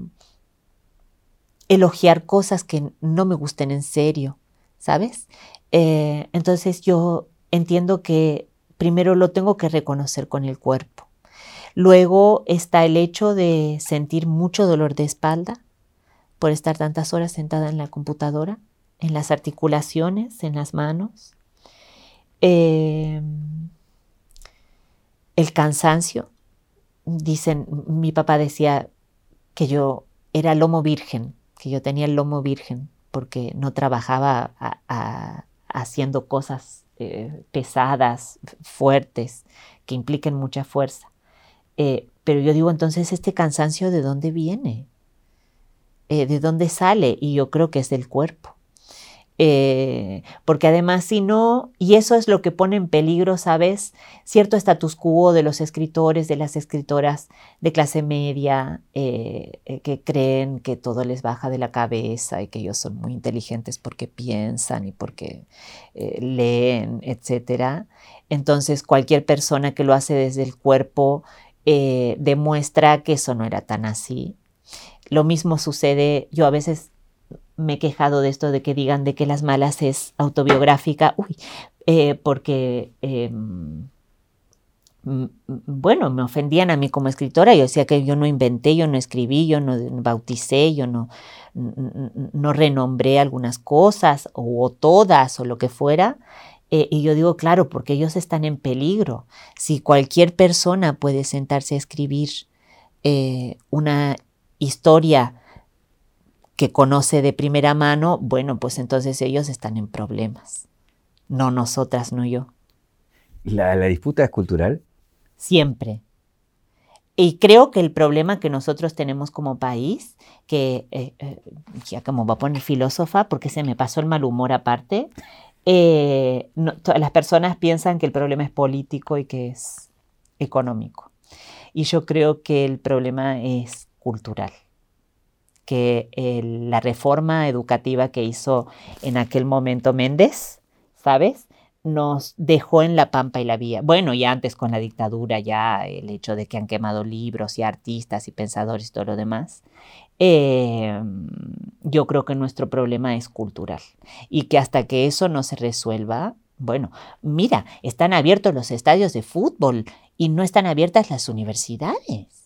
Speaker 2: elogiar cosas que no me gusten en serio, ¿sabes? Eh, entonces yo entiendo que primero lo tengo que reconocer con el cuerpo. Luego está el hecho de sentir mucho dolor de espalda por estar tantas horas sentada en la computadora, en las articulaciones, en las manos. Em, el cansancio. Dicen, mi papá decía que yo era lomo virgen, que yo tenía el lomo virgen porque no trabajaba haciendo cosas eh, pesadas, fuertes, que impliquen mucha fuerza. Eh, pero yo digo, entonces, ¿este cansancio de dónde viene? Eh, ¿De dónde sale? Y yo creo que es del cuerpo. Eh, porque además si no, y eso es lo que pone en peligro, ¿sabes? Cierto status quo de los escritores, de las escritoras de clase media, eh, eh, que creen que todo les baja de la cabeza y que ellos son muy inteligentes porque piensan y porque leen, etc. Entonces cualquier persona que lo hace desde el cuerpo demuestra que eso no era tan así. Lo mismo sucede, yo a veces me he quejado de esto de que digan de que Las Malas es autobiográfica, uy, eh, porque em, bueno, me ofendían a mí como escritora, yo decía que yo no inventé, yo no escribí, yo no bauticé, yo no, no renombré algunas cosas o, todas o lo que fuera. Eh, y yo digo, claro, porque ellos están en peligro. Si cualquier persona puede sentarse a escribir eh, una historia que conoce de primera mano, bueno, pues entonces ellos están en problemas. No nosotras, no yo.
Speaker 1: ¿La, la disputa es cultural?
Speaker 2: Siempre. Y creo que el problema que nosotros tenemos como país, que eh, eh, ya como va a poner filósofa, porque se me pasó el mal humor aparte, eh, las personas piensan que el problema es político y que es económico. Y yo creo que el problema es cultural, que la reforma educativa que hizo en aquel momento Méndez, ¿sabes? nos dejó en la pampa y la vía. Bueno, y antes con la dictadura, ya el hecho de que han quemado libros y artistas y pensadores y todo lo demás. Em, yo creo que nuestro problema es cultural y que hasta que eso no se resuelva, bueno, mira, están abiertos los estadios de fútbol y no están abiertas las universidades.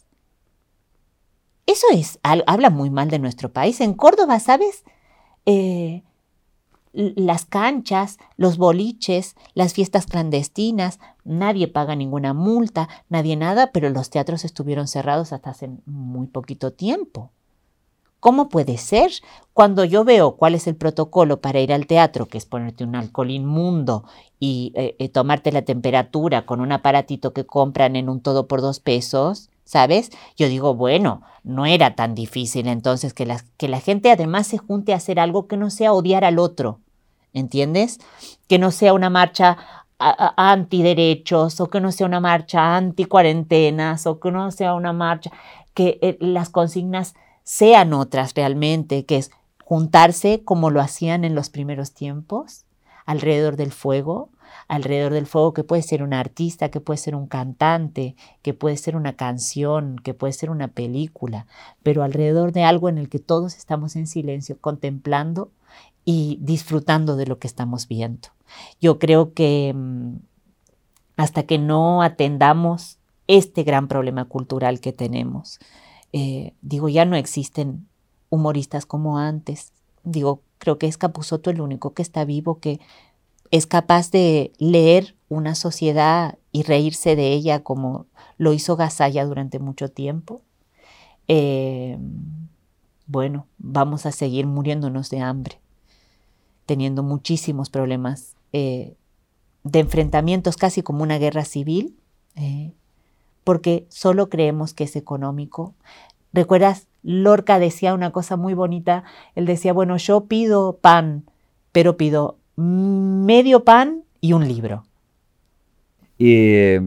Speaker 2: Eso es, habla muy mal de nuestro país. En Córdoba, ¿sabes? Eh, las canchas, los boliches, las fiestas clandestinas, nadie paga ninguna multa, nadie nada, pero los teatros estuvieron cerrados hasta hace muy poquito tiempo. ¿Cómo puede ser? Cuando yo veo cuál es el protocolo para ir al teatro, que es ponerte un alcohol inmundo y eh, eh, tomarte la temperatura con un aparatito que compran en un todo por dos pesos, ¿sabes? Yo digo, bueno, no era tan difícil entonces que la, que la gente además se junte a hacer algo que no sea odiar al otro, ¿entiendes? Que no sea una marcha antiderechos o que no sea una marcha anti-cuarentenas o que no sea una marcha, que eh, las consignas sean otras realmente, que es juntarse como lo hacían en los primeros tiempos, alrededor del fuego, alrededor del fuego que puede ser un artista, que puede ser un cantante, que puede ser una canción, que puede ser una película, pero alrededor de algo en el que todos estamos en silencio, contemplando y disfrutando de lo que estamos viendo. Yo creo que mm, hasta que no atendamos este gran problema cultural que tenemos, eh, digo, ya no existen humoristas como antes. Digo, creo que es Capusotto el único que está vivo, que es capaz de leer una sociedad y reírse de ella como lo hizo Gasalla durante mucho tiempo. Eh, bueno, vamos a seguir muriéndonos de hambre teniendo muchísimos problemas eh, de enfrentamientos, casi como una guerra civil, eh, porque solo creemos que es económico. ¿Recuerdas? Lorca decía una cosa muy bonita. Él decía, bueno, yo pido pan, pero pido medio pan y un libro.
Speaker 1: Y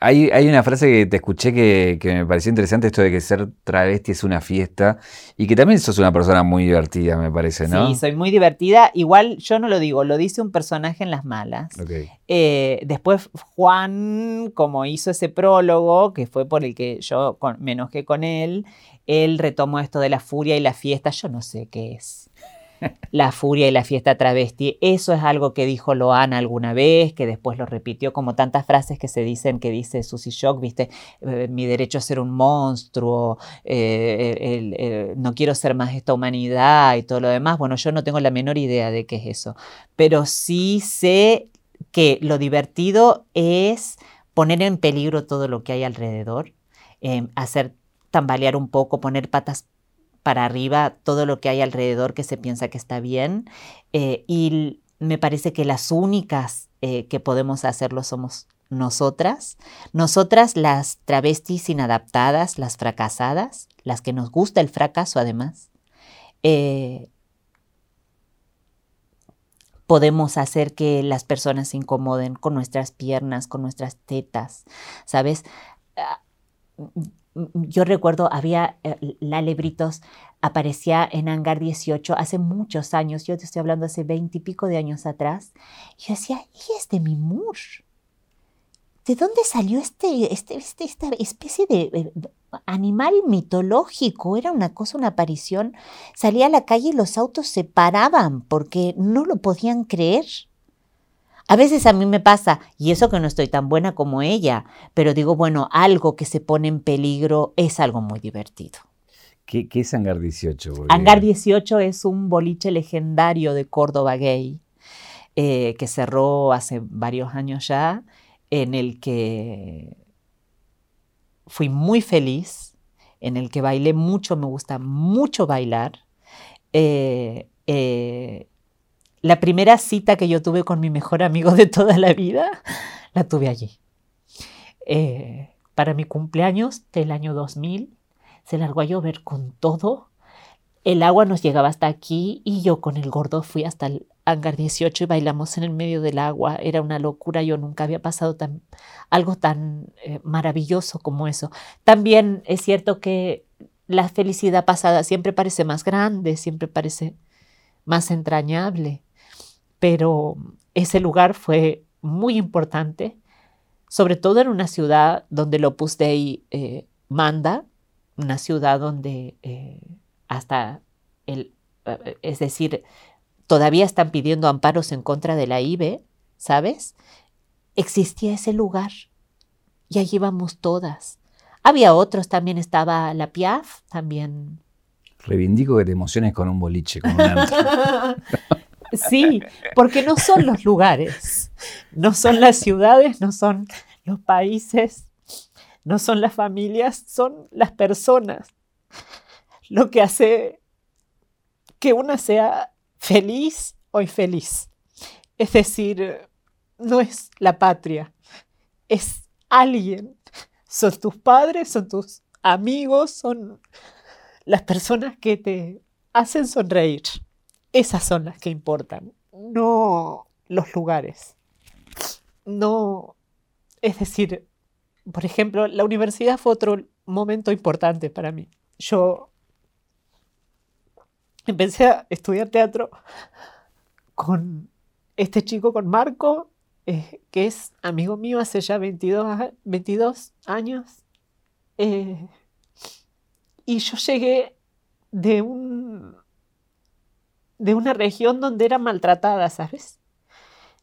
Speaker 1: hay, una frase que te escuché que, me pareció interesante, esto de que ser travesti es una fiesta y que también sos una persona muy divertida, me parece, ¿no?
Speaker 2: Sí, soy muy divertida. Igual yo no lo digo, lo dice un personaje en Las Malas. Eh, después Juan, como hizo ese prólogo, que fue por el que yo me enojé con él, él retomó esto de la furia y la fiesta, yo no sé qué es la furia y la fiesta travesti. Eso es algo que dijo Loana alguna vez, que después lo repitió como tantas frases que se dicen, que dice Susy Shock, viste, eh, mi derecho a ser un monstruo, eh, no quiero ser más esta humanidad y todo lo demás. Bueno, yo no tengo la menor idea de qué es eso, pero sí sé que lo divertido es poner en peligro todo lo que hay alrededor, em, hacer tambalear un poco, poner patas para arriba todo lo que hay alrededor que se piensa que está bien. Eh, y me parece que las únicas eh, que podemos hacerlo somos nosotras, nosotras las travestis inadaptadas, las fracasadas, las que nos gusta el fracaso además. Eh, podemos hacer que las personas se incomoden con nuestras piernas, con nuestras tetas, ¿sabes? Yo recuerdo, había eh, la Lebritos, aparecía en Hangar 18 hace muchos años, yo te estoy hablando hace veinte y pico de años atrás, y yo decía, ¿y es de Mimur? ¿De dónde salió este, este, este esta especie de eh, animal mitológico? Era una cosa, una aparición. Salía a la calle y los autos se paraban porque no lo podían creer.
Speaker 3: A veces a mí me pasa, y eso que no estoy tan buena como ella, pero digo, bueno, algo que se pone en peligro es algo muy divertido.
Speaker 1: ¿Qué, es Hangar 18?
Speaker 2: Hangar 18 es un boliche legendario de Córdoba gay eh, que cerró hace varios años ya, en el que fui muy feliz, en el que bailé mucho, me gusta mucho bailar. Eh, eh, la primera cita que yo tuve con mi mejor amigo de toda la vida, la tuve allí. para mi cumpleaños del año 2000, se largó a llover con todo. El agua nos llegaba hasta aquí y yo con el gordo fui hasta el hangar 18 y bailamos en el medio del agua. Era una locura, yo nunca había pasado algo tan eh, maravilloso como eso. También es cierto que la felicidad pasada siempre parece más grande, siempre parece más entrañable, pero ese lugar fue muy importante, sobre todo en una ciudad donde el Opus Dei eh, manda, una ciudad donde eh, hasta el, eh, es decir, todavía están pidiendo amparos en contra de la IBE, ¿sabes? Existía ese lugar y allí íbamos todas. Había otros, también estaba la Piaf, también.
Speaker 1: Reivindico que te emociones con un boliche, con un
Speaker 2: Sí, porque no son los lugares, no son las ciudades, no son los países, no son las familias, son las personas. Lo que hace que una sea feliz o infeliz. Es decir, no es la patria, es alguien. Son tus padres, son tus amigos, son las personas que te hacen sonreír. Esas son las que importan, no los lugares. No, es decir, por ejemplo, la universidad fue otro momento importante para mí. Yo empecé a estudiar teatro con este chico, con Marco, eh, que es amigo mío hace ya 22, 22 años. Eh, y yo llegué de, un, de una región donde era maltratada, ¿sabes?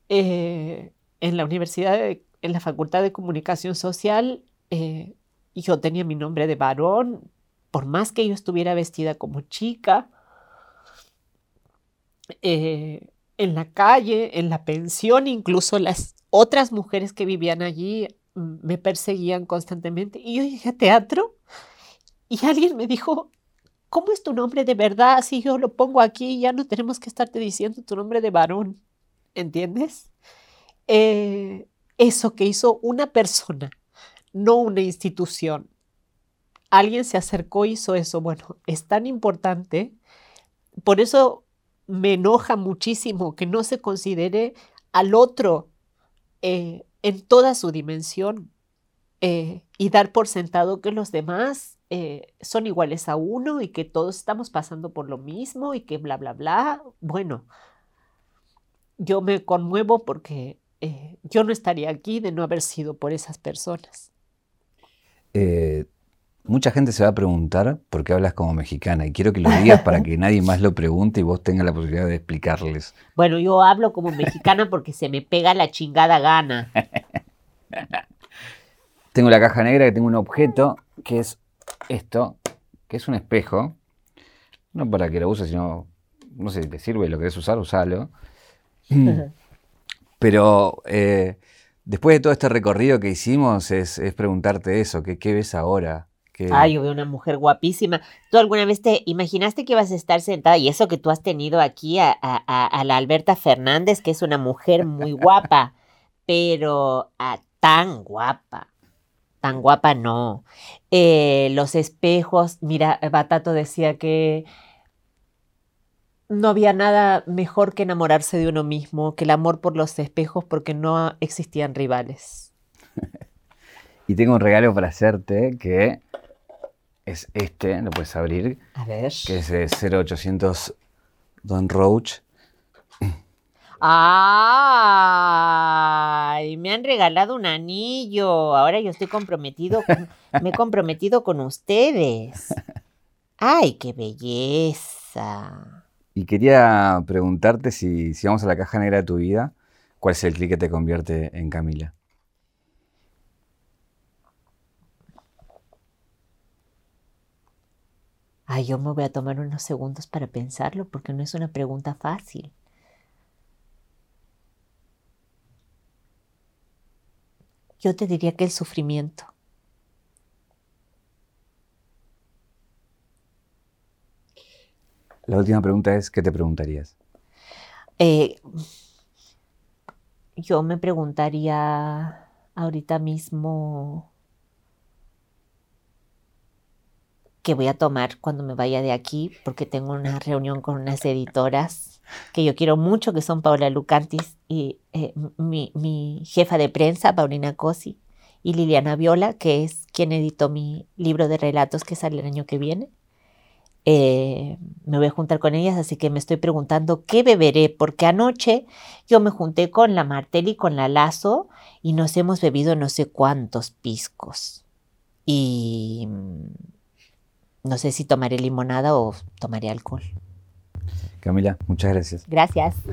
Speaker 2: Eh, en la Universidad en la Facultad de Comunicación Social eh, yo tenía mi nombre de varón, por más que yo estuviera vestida como chica, eh, en la calle, en la pensión, incluso las otras mujeres que vivían allí me perseguían constantemente. Y yo dije, teatro, y alguien me dijo, ¿cómo es tu nombre de verdad? Si yo lo pongo aquí, ya no tenemos que estarte diciendo tu nombre de varón, ¿entiendes? Eh, eso que hizo una persona, no una institución. Alguien se acercó y hizo eso. Bueno, es tan importante. Por eso me enoja muchísimo que no se considere al otro eh, en toda su dimensión eh, y dar por sentado que los demás eh, son iguales a uno y que todos estamos pasando por lo mismo y que bla, bla, bla. Bueno, yo me conmuevo porque eh, yo no estaría aquí de no haber sido por esas personas.
Speaker 1: Eh, mucha gente se va a preguntar por qué hablas como mexicana y quiero que lo digas para que nadie más lo pregunte y vos tengas la posibilidad de explicarles.
Speaker 3: Bueno, yo hablo como mexicana porque se me pega la chingada gana.
Speaker 1: tengo la caja negra que tengo un objeto que es esto, que es un espejo. No para que lo uses, sino, no sé si te sirve, lo querés usar, usalo. Pero eh, después de todo este recorrido que hicimos, es, preguntarte eso, ¿qué, ves ahora?
Speaker 3: Ay, yo veo una mujer guapísima. ¿Tú alguna vez te imaginaste que ibas a estar sentada? Y eso que tú has tenido aquí a, la Alberta Fernández, que es una mujer muy guapa, pero tan guapa. Tan guapa no. Eh, los espejos, mira, Batato decía que no había nada mejor que enamorarse de uno mismo, que el amor por los espejos, porque no existían rivales.
Speaker 1: y tengo un regalo para hacerte que es este, lo puedes abrir.
Speaker 3: A ver.
Speaker 1: Que es de 0800 Don Roach.
Speaker 3: ¡Ay! Me han regalado un anillo. Ahora yo estoy comprometido, me he comprometido con ustedes. ¡Ay, qué belleza!
Speaker 1: Y quería preguntarte si, si vamos a la caja negra de tu vida, ¿Cuál es el clic que te convierte en Camila?
Speaker 2: Ay, yo me voy a tomar unos segundos para pensarlo porque no es una pregunta fácil. Yo te diría que el sufrimiento.
Speaker 1: La última pregunta es, ¿qué te preguntarías?
Speaker 2: Eh, yo me preguntaría ahorita mismo qué voy a tomar cuando me vaya de aquí, porque tengo una reunión con unas editoras que yo quiero mucho, que son Paula Lucantis y eh, mi, jefa de prensa, Paulina Cosi, y Liliana Viola, que es quien editó mi libro de relatos que sale el año que viene. Eh, me voy a juntar con ellas, así que me estoy preguntando qué beberé, porque anoche yo me junté con la Martel y con la Lazo y nos hemos bebido no sé cuántos piscos. Y no sé si tomaré limonada o tomaré alcohol.
Speaker 1: Camila, muchas gracias.
Speaker 2: Gracias.